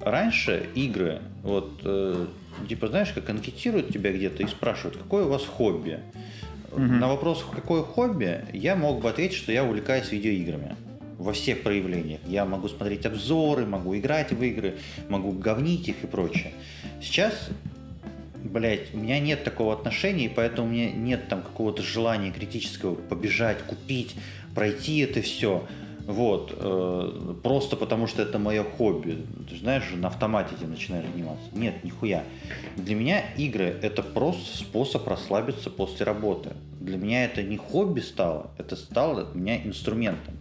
Раньше игры, вот, э, типа, знаешь, как анкетируют тебя где-то и спрашивают, какое у вас хобби. Угу. На вопрос, какое хобби, я мог бы ответить, что я увлекаюсь видеоиграми во всех проявлениях. Я могу смотреть обзоры, могу играть в игры, могу говнить их и прочее. Сейчас блять, у меня нет такого отношения, и поэтому у меня нет там какого-то желания критического побежать, купить, пройти это все. Вот, э, просто потому что это мое хобби. Ты знаешь, на автомате ты начинаешь заниматься. Нет, нихуя. Для меня игры это просто способ расслабиться после работы. Для меня это не хобби стало, это стало для меня инструментом.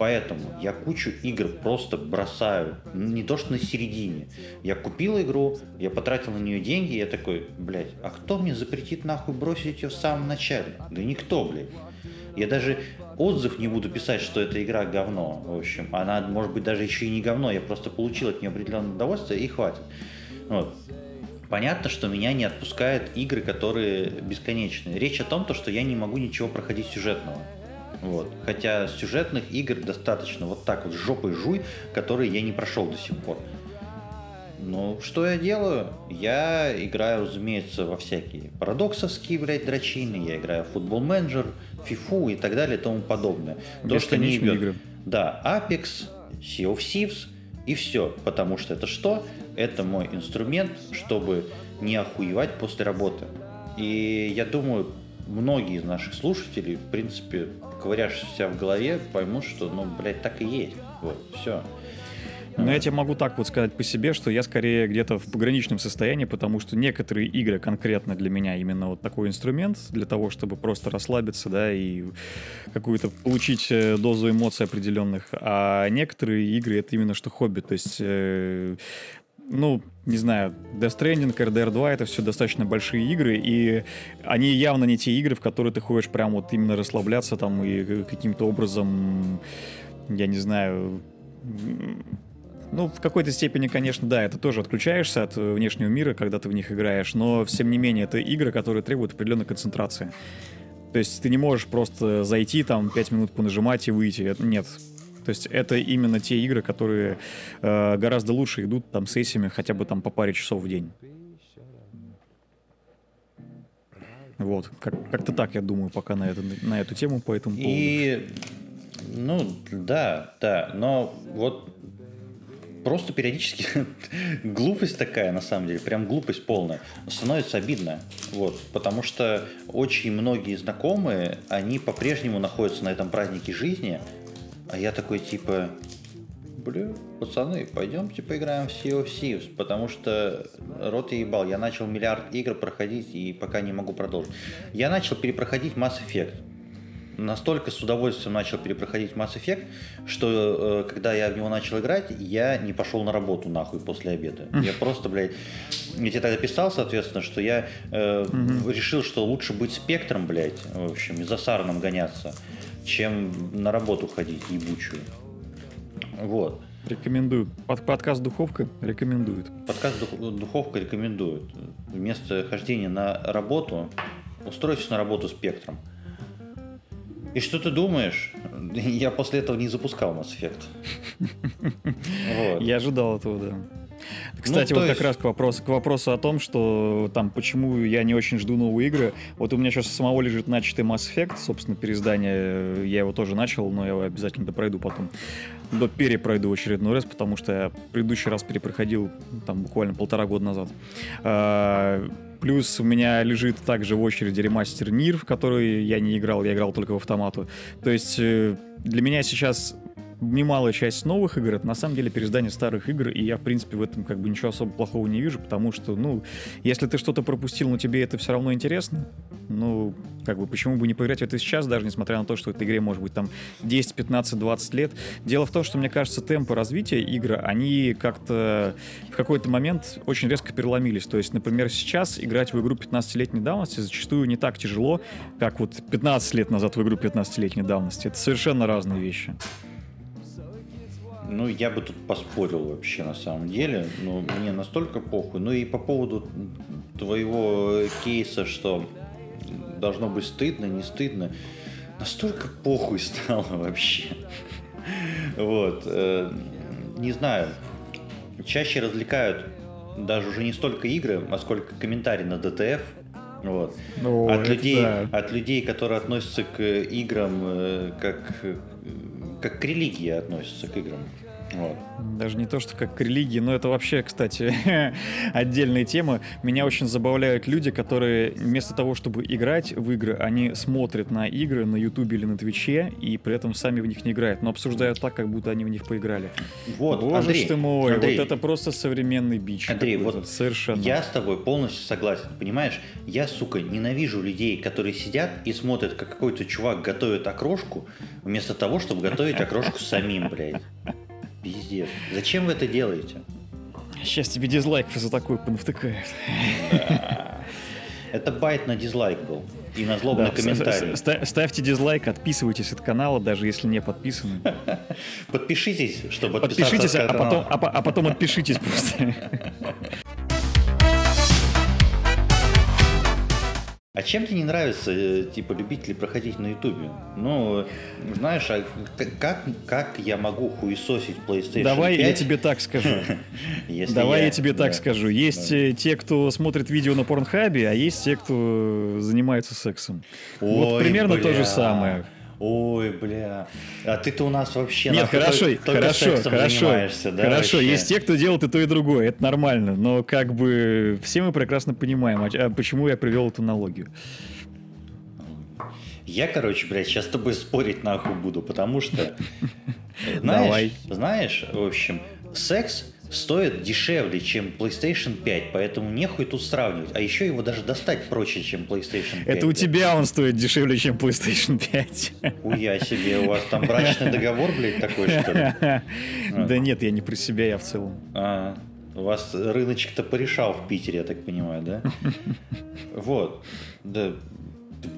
Поэтому я кучу игр просто бросаю. Не то, что на середине. Я купил игру, я потратил на нее деньги, я такой, блядь, а кто мне запретит нахуй бросить ее в самом начале? Да никто, блядь. Я даже отзыв не буду писать, что эта игра говно. В общем, она может быть даже еще и не говно. Я просто получил от нее определенное удовольствие и хватит. Вот. Понятно, что меня не отпускают игры, которые бесконечные. Речь о том, то, что я не могу ничего проходить сюжетного. Вот. Хотя сюжетных игр достаточно вот так вот жопой жуй, которые я не прошел до сих пор. Ну, что я делаю? Я играю, разумеется, во всякие парадоксовские, блядь, дрочины, я играю в футбол менеджер, фифу и так далее и тому подобное. То, что не идет. Игры. Да, Apex, Sea of Thieves и все. Потому что это что? Это мой инструмент, чтобы не охуевать после работы. И я думаю, многие из наших слушателей, в принципе, ковыряешься себя в голове, поймут, что, ну, блядь, так и есть. Вот, все. Но я тебе могу так вот сказать по себе, что я скорее где-то в пограничном состоянии, потому что некоторые игры конкретно для меня именно вот такой инструмент для того, чтобы просто расслабиться, да, и какую-то получить э, дозу эмоций определенных. А некоторые игры это именно что хобби. То есть э, ну, не знаю, Death Stranding, RDR 2 это все достаточно большие игры, и они явно не те игры, в которые ты ходишь прям вот именно расслабляться там и каким-то образом, я не знаю, ну, в какой-то степени, конечно, да, это тоже отключаешься от внешнего мира, когда ты в них играешь, но, тем не менее, это игры, которые требуют определенной концентрации. То есть ты не можешь просто зайти, там, 5 минут понажимать и выйти. Нет. То есть это именно те игры, которые э, гораздо лучше идут там сессиями хотя бы там по паре часов в день. Вот, как- как-то так я думаю пока на, это, на эту тему по этому поводу. И, ну, да, да, но вот просто периодически глупость такая, на самом деле, прям глупость полная, становится обидно, вот, потому что очень многие знакомые, они по-прежнему находятся на этом празднике жизни, а я такой типа, бля, пацаны, пойдемте поиграем в Sea of Thieves, потому что рот я ебал, я начал миллиард игр проходить и пока не могу продолжить. Я начал перепроходить Mass Effect. Настолько с удовольствием начал перепроходить Mass Effect, что э, когда я в него начал играть, я не пошел на работу нахуй после обеда. Я просто, блядь, я тебе тогда писал, соответственно, что я э, решил, что лучше быть спектром, блядь, в общем, и за Сараном гоняться, чем на работу ходить ебучую. Вот. Рекомендую. Под, подкаст «Духовка» рекомендует. Подкаст «Дух- «Духовка» рекомендует. Вместо хождения на работу, устройтесь на работу спектром. И что ты думаешь? Я после этого не запускал Mass Effect. Вот. Я ожидал этого, да. Кстати, Ну, вот есть- как раз к вопросу, к вопросу о том, что там почему я не очень жду новые игры. Вот у меня сейчас самого лежит начатый Mass Effect, собственно, переиздание. Я его тоже начал, но я его обязательно допройду потом. До перепройду в очередной раз, потому что я предыдущий раз перепроходил там буквально полтора года назад. А, Плюс у меня лежит также в очереди ремастер Нир, в который я не играл, я играл только в автомату. То есть э, для меня сейчас немалая часть новых игр это на самом деле переиздание старых игр, и я, в принципе, в этом как бы ничего особо плохого не вижу, потому что, ну, если ты что-то пропустил, но тебе это все равно интересно, ну, как бы, почему бы не поиграть в это сейчас, даже несмотря на то, что этой игре может быть там 10, 15, 20 лет. Дело в том, что, мне кажется, темпы развития игры, они как-то в какой-то момент очень резко переломились. То есть, например, сейчас играть в игру 15-летней давности зачастую не так тяжело, как вот 15 лет назад в игру 15-летней давности. Это совершенно разные вещи. Ну, я бы тут поспорил вообще на самом деле. Ну, мне настолько похуй. Ну и по поводу твоего кейса, что должно быть стыдно, не стыдно. Настолько похуй стало вообще. Вот. э, Не знаю. Чаще развлекают даже уже не столько игры, а сколько комментарии на DTF. Вот. О, от, людей, да. от людей, которые относятся к играм э, как, как к религии относятся к играм. Вот. Даже не то, что как к религии, но это вообще, кстати, отдельная тема. Меня очень забавляют люди, которые вместо того, чтобы играть в игры, они смотрят на игры на Ютубе или на Твиче, и при этом сами в них не играют, но обсуждают так, как будто они в них поиграли. Вот, Боже Андрей, ты мой, Андрей, вот это просто современный бич. Андрей, вот совершенно. Я с тобой полностью согласен, понимаешь? Я, сука, ненавижу людей, которые сидят и смотрят, как какой-то чувак готовит окрошку, вместо того, чтобы готовить окрошку самим, блядь. Пиздец. Зачем вы это делаете? Сейчас тебе дизлайков за такое понавтыкают. Это байт на дизлайк был. И на Да, злобный комментарий. с- с- Ставьте дизлайк, отписывайтесь от канала, даже если не подписаны. Подпишитесь, чтобы Подпишитесь, от а канала. потом, а а потом отпишитесь просто. А чем тебе не нравится, э, типа, любители проходить на Ютубе? Ну, знаешь, а как, как я могу хуесосить PlayStation Давай 5, я тебе так скажу. Давай я тебе так да. скажу. Есть Да. э, те, кто смотрит видео на порнхабе, а есть те, кто занимается сексом. вот примерно то же самое. Ой, бля. А ты-то у нас вообще Нет, хорошо, только, только хорошо, сексом хорошо. да? хорошо, вообще? есть те, кто делает и то, и другое. Это нормально. Но как бы все мы прекрасно понимаем, а почему я привел эту аналогию. Я, короче, блядь, сейчас с тобой спорить нахуй буду, потому что... Давай. Знаешь, знаешь, в общем, секс стоит дешевле, чем PlayStation 5, поэтому нехуй тут сравнивать. А еще его даже достать проще, чем PlayStation 5. Это у тебя он стоит дешевле, чем PlayStation 5. Уя себе, у вас там брачный договор, блядь, такой, что ли? Да нет, я не про себя, я в целом. А, у вас рыночек-то порешал в Питере, я так понимаю, да? Вот. Да.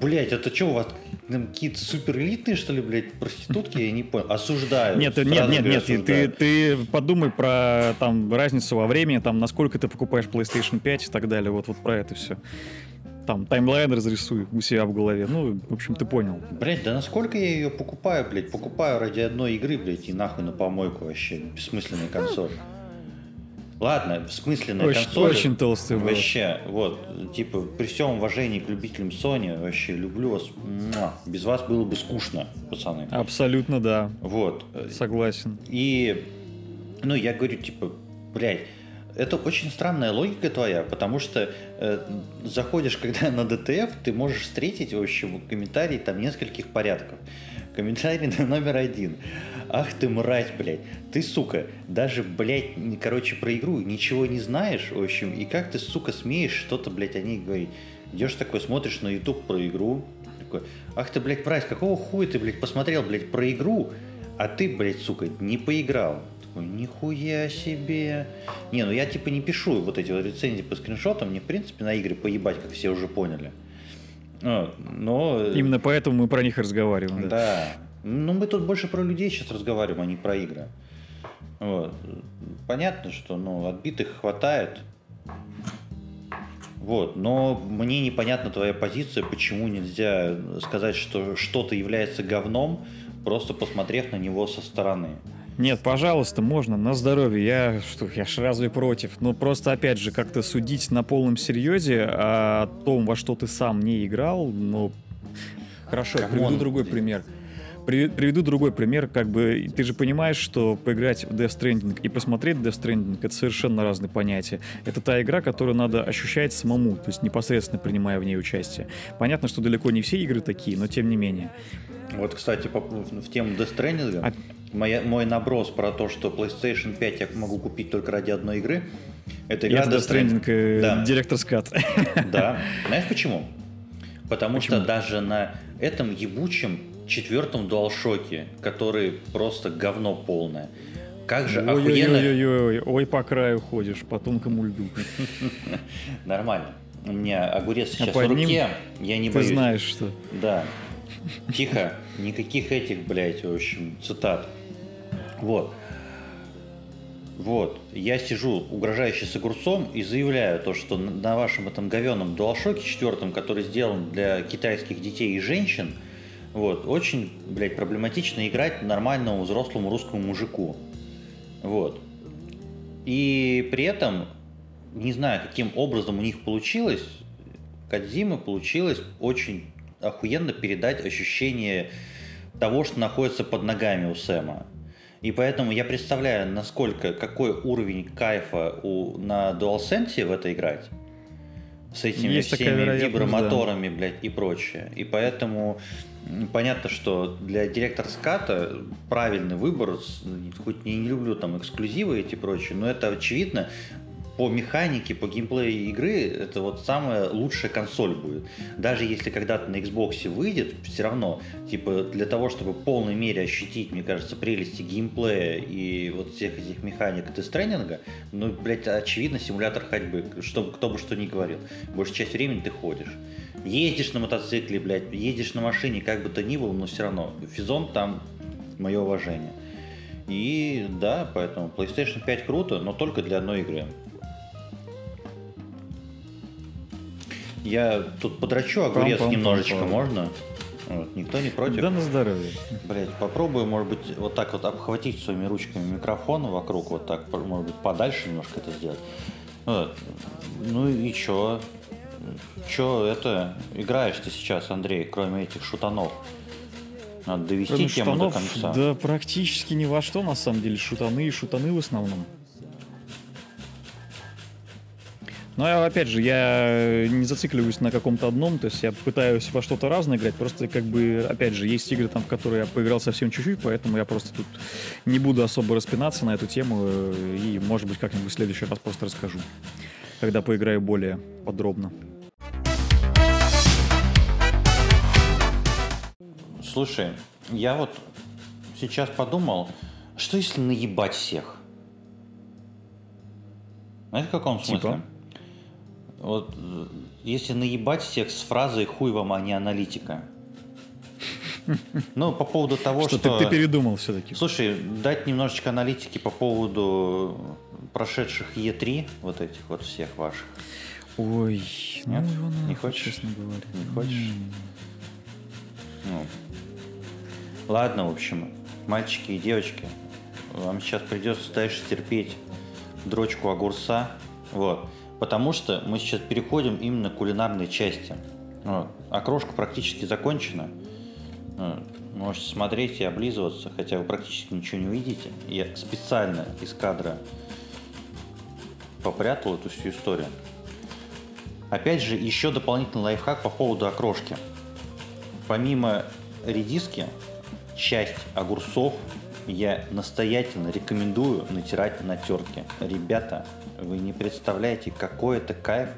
Блять, это что, у вас там какие-то супер элитные, что ли, блядь, проститутки? Я не понял. Осуждаю. Нет, Сразу нет, нет, нет, ты, осуждаю. ты подумай про там разницу во времени, там насколько ты покупаешь PlayStation 5 и так далее, вот, вот про это все. Там таймлайн разрисуй у себя в голове. Ну, в общем, ты понял. Блять, да насколько я ее покупаю, блядь? Покупаю ради одной игры, блядь, и нахуй на помойку вообще. Бессмысленная консоль. Ладно, бессмысленная Очень, консоль. очень толстый был. Вообще, вот, типа, при всем уважении к любителям Sony, вообще, люблю вас. Муа. Без вас было бы скучно, пацаны. Абсолютно, да. Вот. Согласен. И, ну, я говорю, типа, блядь, это очень странная логика твоя, потому что э, заходишь, когда на ДТФ, ты можешь встретить, в общем, комментарий там нескольких порядков. Комментарий номер один. Ах ты мразь, блядь. Ты, сука, даже, блядь, короче, про игру ничего не знаешь, в общем, и как ты, сука, смеешь что-то, блядь, о ней говорить? Идешь такой, смотришь на YouTube про игру, такой, ах ты, блядь, мразь, какого хуя ты, блядь, посмотрел, блядь, про игру, а ты, блядь, сука, не поиграл. Такой, нихуя себе. Не, ну я типа не пишу вот эти вот рецензии по скриншотам, мне, в принципе, на игры поебать, как все уже поняли. Но... Именно поэтому мы про них разговариваем. Да. Да. Ну, мы тут больше про людей сейчас разговариваем, а не про игры. Вот. Понятно, что ну, отбитых хватает. Вот, но мне непонятна твоя позиция, почему нельзя сказать, что что-то является говном, просто посмотрев на него со стороны. Нет, пожалуйста, можно, на здоровье. Я что, я ж разве против? Но просто, опять же, как-то судить на полном серьезе о том, во что ты сам не играл, ну, хорошо, я приведу другой пример. При- Приведу другой пример, как бы ты же понимаешь, что поиграть в Death Stranding и посмотреть Death Stranding это совершенно разные понятия. Это та игра, которую надо ощущать самому, то есть непосредственно принимая в ней участие. Понятно, что далеко не все игры такие, но тем не менее. Вот, кстати, по- в тему Death Stranding, А- моя- мой наброс про то, что PlayStation 5 я могу купить только ради одной игры, это игра Death Stranding, э, Да. Director's Cut. Да. Знаешь почему? Потому Почему? что даже на этом ебучем четвертом DualShock, который просто говно полное, как же охуенно... Ой-ой-ой, ой, по краю ходишь, по тонкому льду. Нормально. У меня огурец сейчас в под ним руке, я не Ты боюсь. знаешь, что. Да. Тихо. Никаких этих, блядь, в общем, цитат. Вот. Вот. Я сижу угрожающе с огурцом и заявляю то, что на- вашем этом говеном DualShock четвертом, который сделан для китайских детей и женщин, вот, очень, блядь, проблематично играть нормальному взрослому русскому мужику. Вот. И при этом, не знаю, каким образом у них получилось, Кадзима получилось очень охуенно передать ощущение того, что находится под ногами у Сэма. И поэтому я представляю, насколько, какой уровень кайфа у, на DualSense в это играть. С этими Есть всеми вибромоторами, блядь, и прочее. И поэтому понятно, что для директора ската правильный выбор, хоть я не люблю там эксклюзивы эти и прочее, но это очевидно, по механике, по геймплею игры, это вот самая лучшая консоль будет. Даже если когда-то на Xbox выйдет, все равно, типа, для того, чтобы в полной мере ощутить, мне кажется, прелести геймплея и вот всех этих механик тестренинга, ну, блядь, очевидно, симулятор ходьбы, чтобы кто бы что ни говорил. Большую часть времени ты ходишь. Ездишь на мотоцикле, блядь, едешь на машине, как бы то ни было, но все равно. Физон там мое уважение. И да, поэтому PlayStation 5 круто, но только для одной игры. Я тут подрачу огурец Пам-пам-пам-пам. немножечко, можно? Вот, никто не против? Да на здоровье. Блять, попробую, может быть, вот так вот обхватить своими ручками микрофон вокруг, вот так, может быть, подальше немножко это сделать. Вот. Ну и чё? Чё это? Играешь ты сейчас, Андрей, кроме этих шутанов? Надо довести Кроме тему шутанов, до конца. да практически ни во что, на самом деле. Шутаны и шутаны в основном. Но опять же, я не зацикливаюсь на каком-то одном, то есть я пытаюсь во что-то разное играть, просто как бы, опять же, есть игры, там, в которые я поиграл совсем чуть-чуть, поэтому я просто тут не буду особо распинаться на эту тему э, и, может быть, как-нибудь в следующий раз просто расскажу, когда поиграю более подробно. Слушай, я вот сейчас подумал, что если наебать всех? Знаете, в каком смысле? Типа? Вот если наебать всех с фразой «хуй вам, а не аналитика». Ну, по поводу того, что... что... Ты, ты передумал все-таки. Слушай, дать немножечко аналитики по поводу прошедших Е3, вот этих вот всех ваших. Ой, Нет? Ну, не хочешь? Честно говоря. Не хочешь? Ну. Ладно, в общем, мальчики и девочки, вам сейчас придется дальше терпеть дрочку огурца. Вот. Потому что мы сейчас переходим именно к кулинарной части. Вот. Окрошка практически закончена. Можете смотреть и облизываться, хотя вы практически ничего не увидите. Я специально из кадра попрятал эту всю историю. Опять же, еще дополнительный лайфхак по поводу окрошки. Помимо редиски, часть огурцов я настоятельно рекомендую натирать на терке. Ребята, вы не представляете, какой это кайф,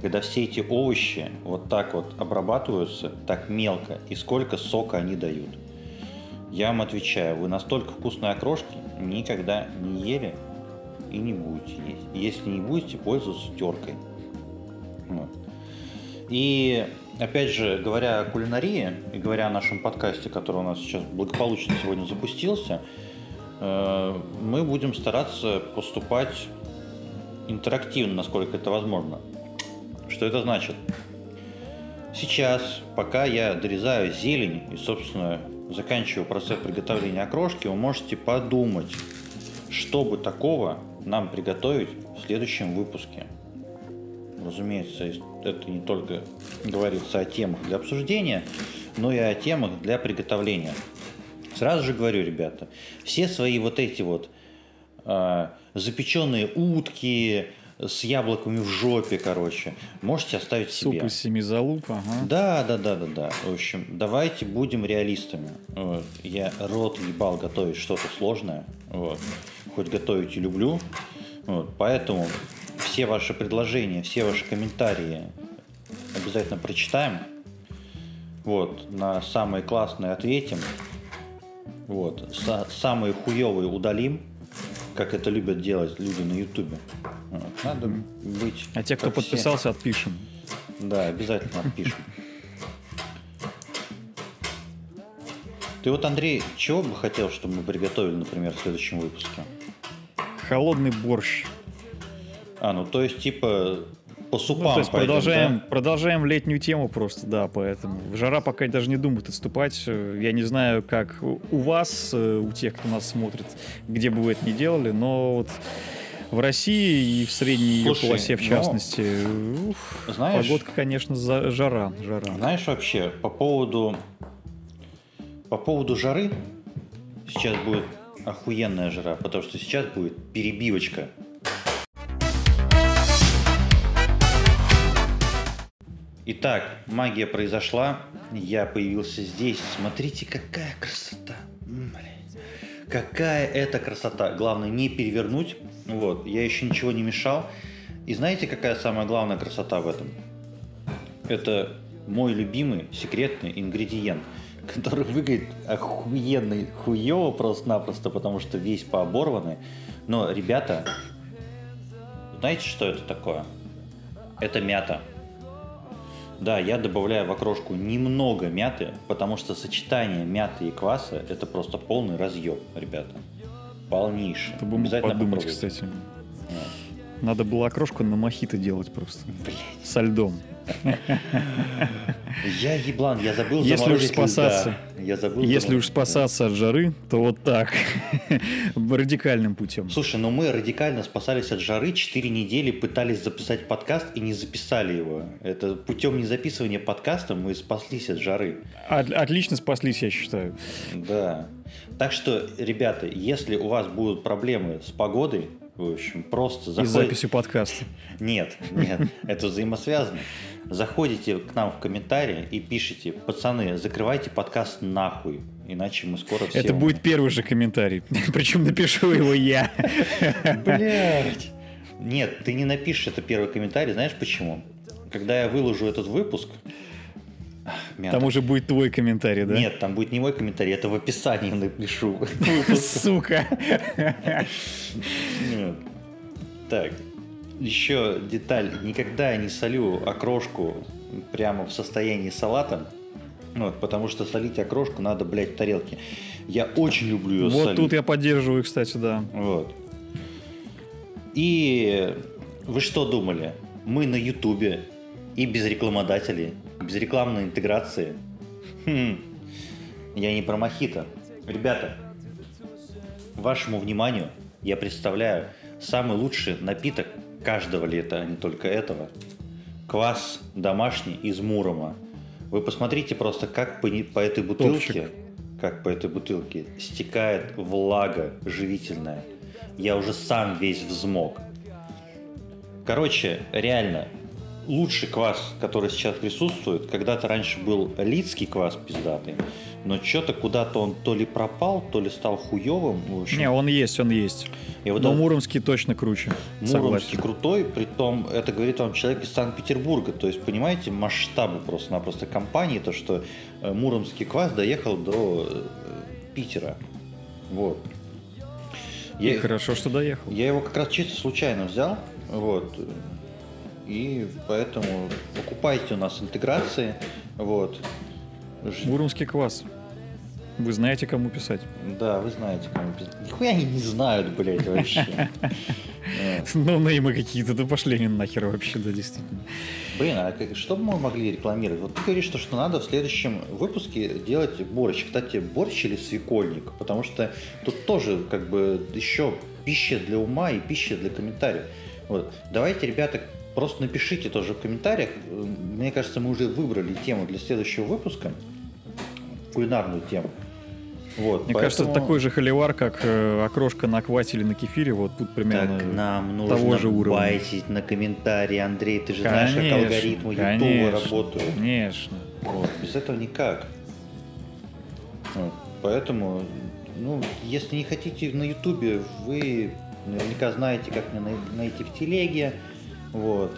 когда все эти овощи вот так вот обрабатываются, так мелко, и сколько сока они дают. Я вам отвечаю, вы настолько вкусные окрошки никогда не ели и не будете есть. Если не будете пользоваться теркой. Вот. И опять же, говоря о кулинарии и говоря о нашем подкасте, который у нас сейчас благополучно сегодня запустился, э, мы будем стараться поступать интерактивно, насколько это возможно. Что это значит? Сейчас, пока я дорезаю зелень и, собственно, заканчиваю процесс приготовления окрошки, вы можете подумать, что бы такого нам приготовить в следующем выпуске. Разумеется, это не только говорится о темах для обсуждения, но и о темах для приготовления. Сразу же говорю, ребята, все свои вот эти вот э, запеченные утки с яблоками в жопе, короче, можете оставить себе. Суп из семи залуп, ага. Да, да, да, да, да. В общем, давайте будем реалистами. Вот. Я рот ебал готовить что-то сложное. Вот. Хоть готовить и люблю. Вот. Поэтому все ваши предложения, все ваши комментарии обязательно прочитаем. Вот, на самые классные ответим. Вот, самые хуевые удалим, как это любят делать люди на Ютубе. Вот, надо быть. А те, кто подписался, отпишем. Да, обязательно отпишем. Ты вот, Андрей, чего бы хотел, чтобы мы приготовили, например, в следующем выпуске? Холодный борщ. А, ну то есть типа по супам. Ну, то есть пойдем, продолжаем, да? продолжаем летнюю тему просто, да, поэтому. Жара пока даже не думает отступать. Я не знаю, как у вас, у тех, кто нас смотрит, где бы вы это ни делали, но вот в России и в средней Слушай, ее полосе, в ну, частности, ну, ух, знаешь, погодка, конечно, за, жара, жара. Знаешь вообще, по поводу, по поводу жары, сейчас будет охуенная жара, потому что сейчас будет перебивочка Итак, магия произошла. Я появился здесь. Смотрите, какая красота. Какая это красота. Главное не перевернуть. Вот, я еще ничего не мешал. И знаете, какая самая главная красота в этом? Это мой любимый секретный ингредиент, который выглядит охуенный хуево просто-напросто, потому что весь пооборванный. Но, ребята, знаете, что это такое? Это мята. Да, я добавляю в окрошку немного мяты, потому что сочетание мяты и кваса это просто полный разъеб, ребята. Полнейший. Это бы Обязательно подумать, попробуйте. кстати. Надо было окрошку на мохито делать просто. Блять. Со льдом. Я еблан, я забыл Если уж спасаться, я забыл если уж спасаться от жары, то вот так, радикальным путем. Слушай, но мы радикально спасались от жары, 4 недели пытались записать подкаст и не записали его. Это путем незаписывания подкаста мы спаслись от жары. От, отлично спаслись, я считаю. Да. Так что, ребята, если у вас будут проблемы с погодой, В общем, просто И заходите... записью подкаста. Нет, нет, это взаимосвязано. Заходите к нам в комментарии и пишите, пацаны, закрывайте подкаст нахуй, иначе мы скоро все... Это будет первый же комментарий. Причем напишу его я. Блять. Нет, ты не напишешь это первый комментарий, знаешь почему? Когда я выложу этот выпуск... Мята. Там уже будет твой комментарий, да? Нет, там будет не мой комментарий, это в описании напишу. Сука. Так, еще деталь. Никогда я не солю окрошку прямо в состоянии салата. Вот, потому что солить окрошку надо, блядь, в тарелке. Я очень люблю ее Вот солить. тут я поддерживаю, кстати, да. Вот. И вы что думали? Мы на Ютубе и без рекламодателей, без рекламной интеграции. Хм. Я не про мохито. Ребята, вашему вниманию я представляю самый лучший напиток каждого лета, а не только этого. Квас домашний из Мурома. Вы посмотрите просто, как по, по этой бутылке, Топчик. как по этой бутылке стекает влага живительная. Я уже сам весь взмок. Короче, реально, лучший квас, который сейчас присутствует, когда-то раньше был лидский квас пиздатый, но что-то куда-то он то ли пропал, то ли стал общем, Не, он есть, он есть. и вот Но этот Муромский точно круче. Муромский Согласен. крутой, притом это говорит вам человек из Санкт-Петербурга, то есть понимаете масштабы просто-напросто компании, то что э, Муромский квас доехал до э, Питера. Вот. И Я- хорошо, что доехал. я его как раз чисто случайно взял, вот, и поэтому покупайте у нас интеграции, вот. Муромский квас. Вы знаете, кому писать. Да, вы знаете, кому пиздец. Нихуя они не знают, блядь, вообще. Ну, неймы какие-то, да пошли они нахер вообще, да, действительно. Блин, а что бы мы могли рекламировать? Вот ты говоришь, что, что надо в следующем выпуске делать борщ. Кстати, борщ или свекольник? Потому что тут тоже как бы еще пища для ума и пища для комментариев. Вот. Давайте, ребята, просто напишите тоже в комментариях. Мне кажется, мы уже выбрали тему для следующего выпуска. Кулинарную тему. Вот, Мне кажется, это поэтому- такой же холивар, как э, окрошка на квате или на кефире. Вот тут примерно... Так нам нужно того же уровня. байтить на комментарии, Андрей. Ты же знаешь, как Конечно, алгоритмы Ютуба конечно, работают. Конечно. Вот, без этого никак. Вот, Поэтому, ну, если не хотите на Ютубе, вы наверняка знаете, как меня най- найти в телеге. Вот.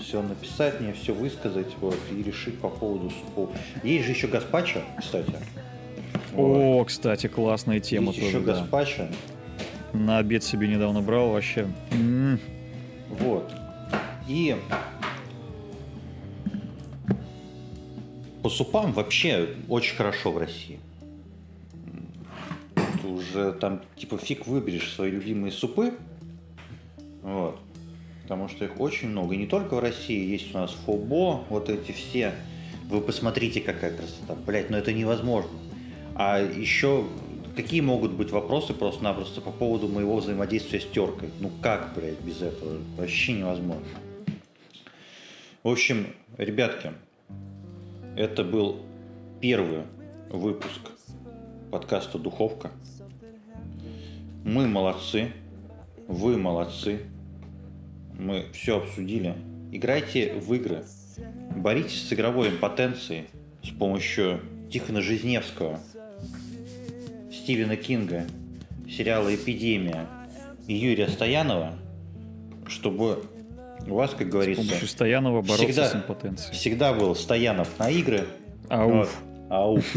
Все написать мне, все высказать, вот, и решить по поводу супов. Есть же еще гаспачо, кстати. Вот. О, кстати, классная тема Есть тоже, еще да. гаспачо. На обед себе недавно брал вообще. М, Вот. И по супам вообще очень хорошо в России. Ты уже там типа фиг выберешь свои любимые супы. Вот. Потому что их очень много. И не только в России. Есть у нас фобо, вот эти все. Вы посмотрите, какая красота. Блять, ну это невозможно. А еще какие могут быть вопросы просто-напросто по поводу моего взаимодействия с теркой? Ну как, блядь, без этого? Вообще невозможно. В общем, ребятки, это был первый выпуск подкаста «Духовка». Мы молодцы, вы молодцы, мы все обсудили. Играйте в игры, боритесь с игровой импотенцией с помощью Тихона Жизневского, Стивена Кинга, сериала «Эпидемия» и Юрия Стоянова, чтобы у вас, как С говорится, помощью Стоянова бороться всегда- с импотенцией. всегда был Стоянов на игры. Ауф. Вот. Ауф.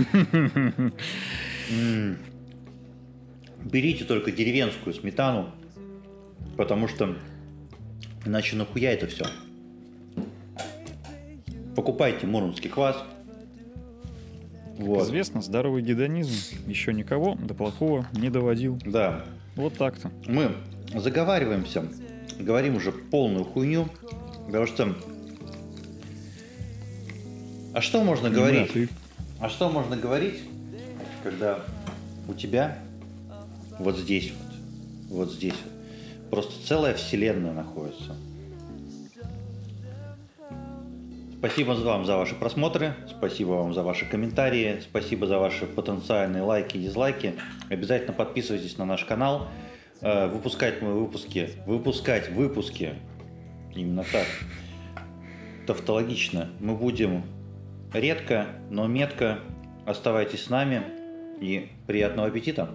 Берите только деревенскую сметану, потому что иначе нахуя это все. Покупайте муромский квас. Как Вот. известно, здоровый гедонизм еще никого до плохого не доводил. Да. Вот так-то. Мы заговариваемся, говорим уже полную хуйню, потому что... А что можно Не говорить? мы, а. А что можно говорить, когда у тебя вот здесь вот, вот здесь вот, просто целая вселенная находится? Спасибо вам за ваши просмотры, спасибо вам за ваши комментарии, спасибо за ваши потенциальные лайки и дизлайки. Обязательно подписывайтесь на наш канал, э, выпускать мы выпуски, выпускать выпуски, именно так, тавтологично, мы будем редко, но метко. Оставайтесь с нами и приятного аппетита!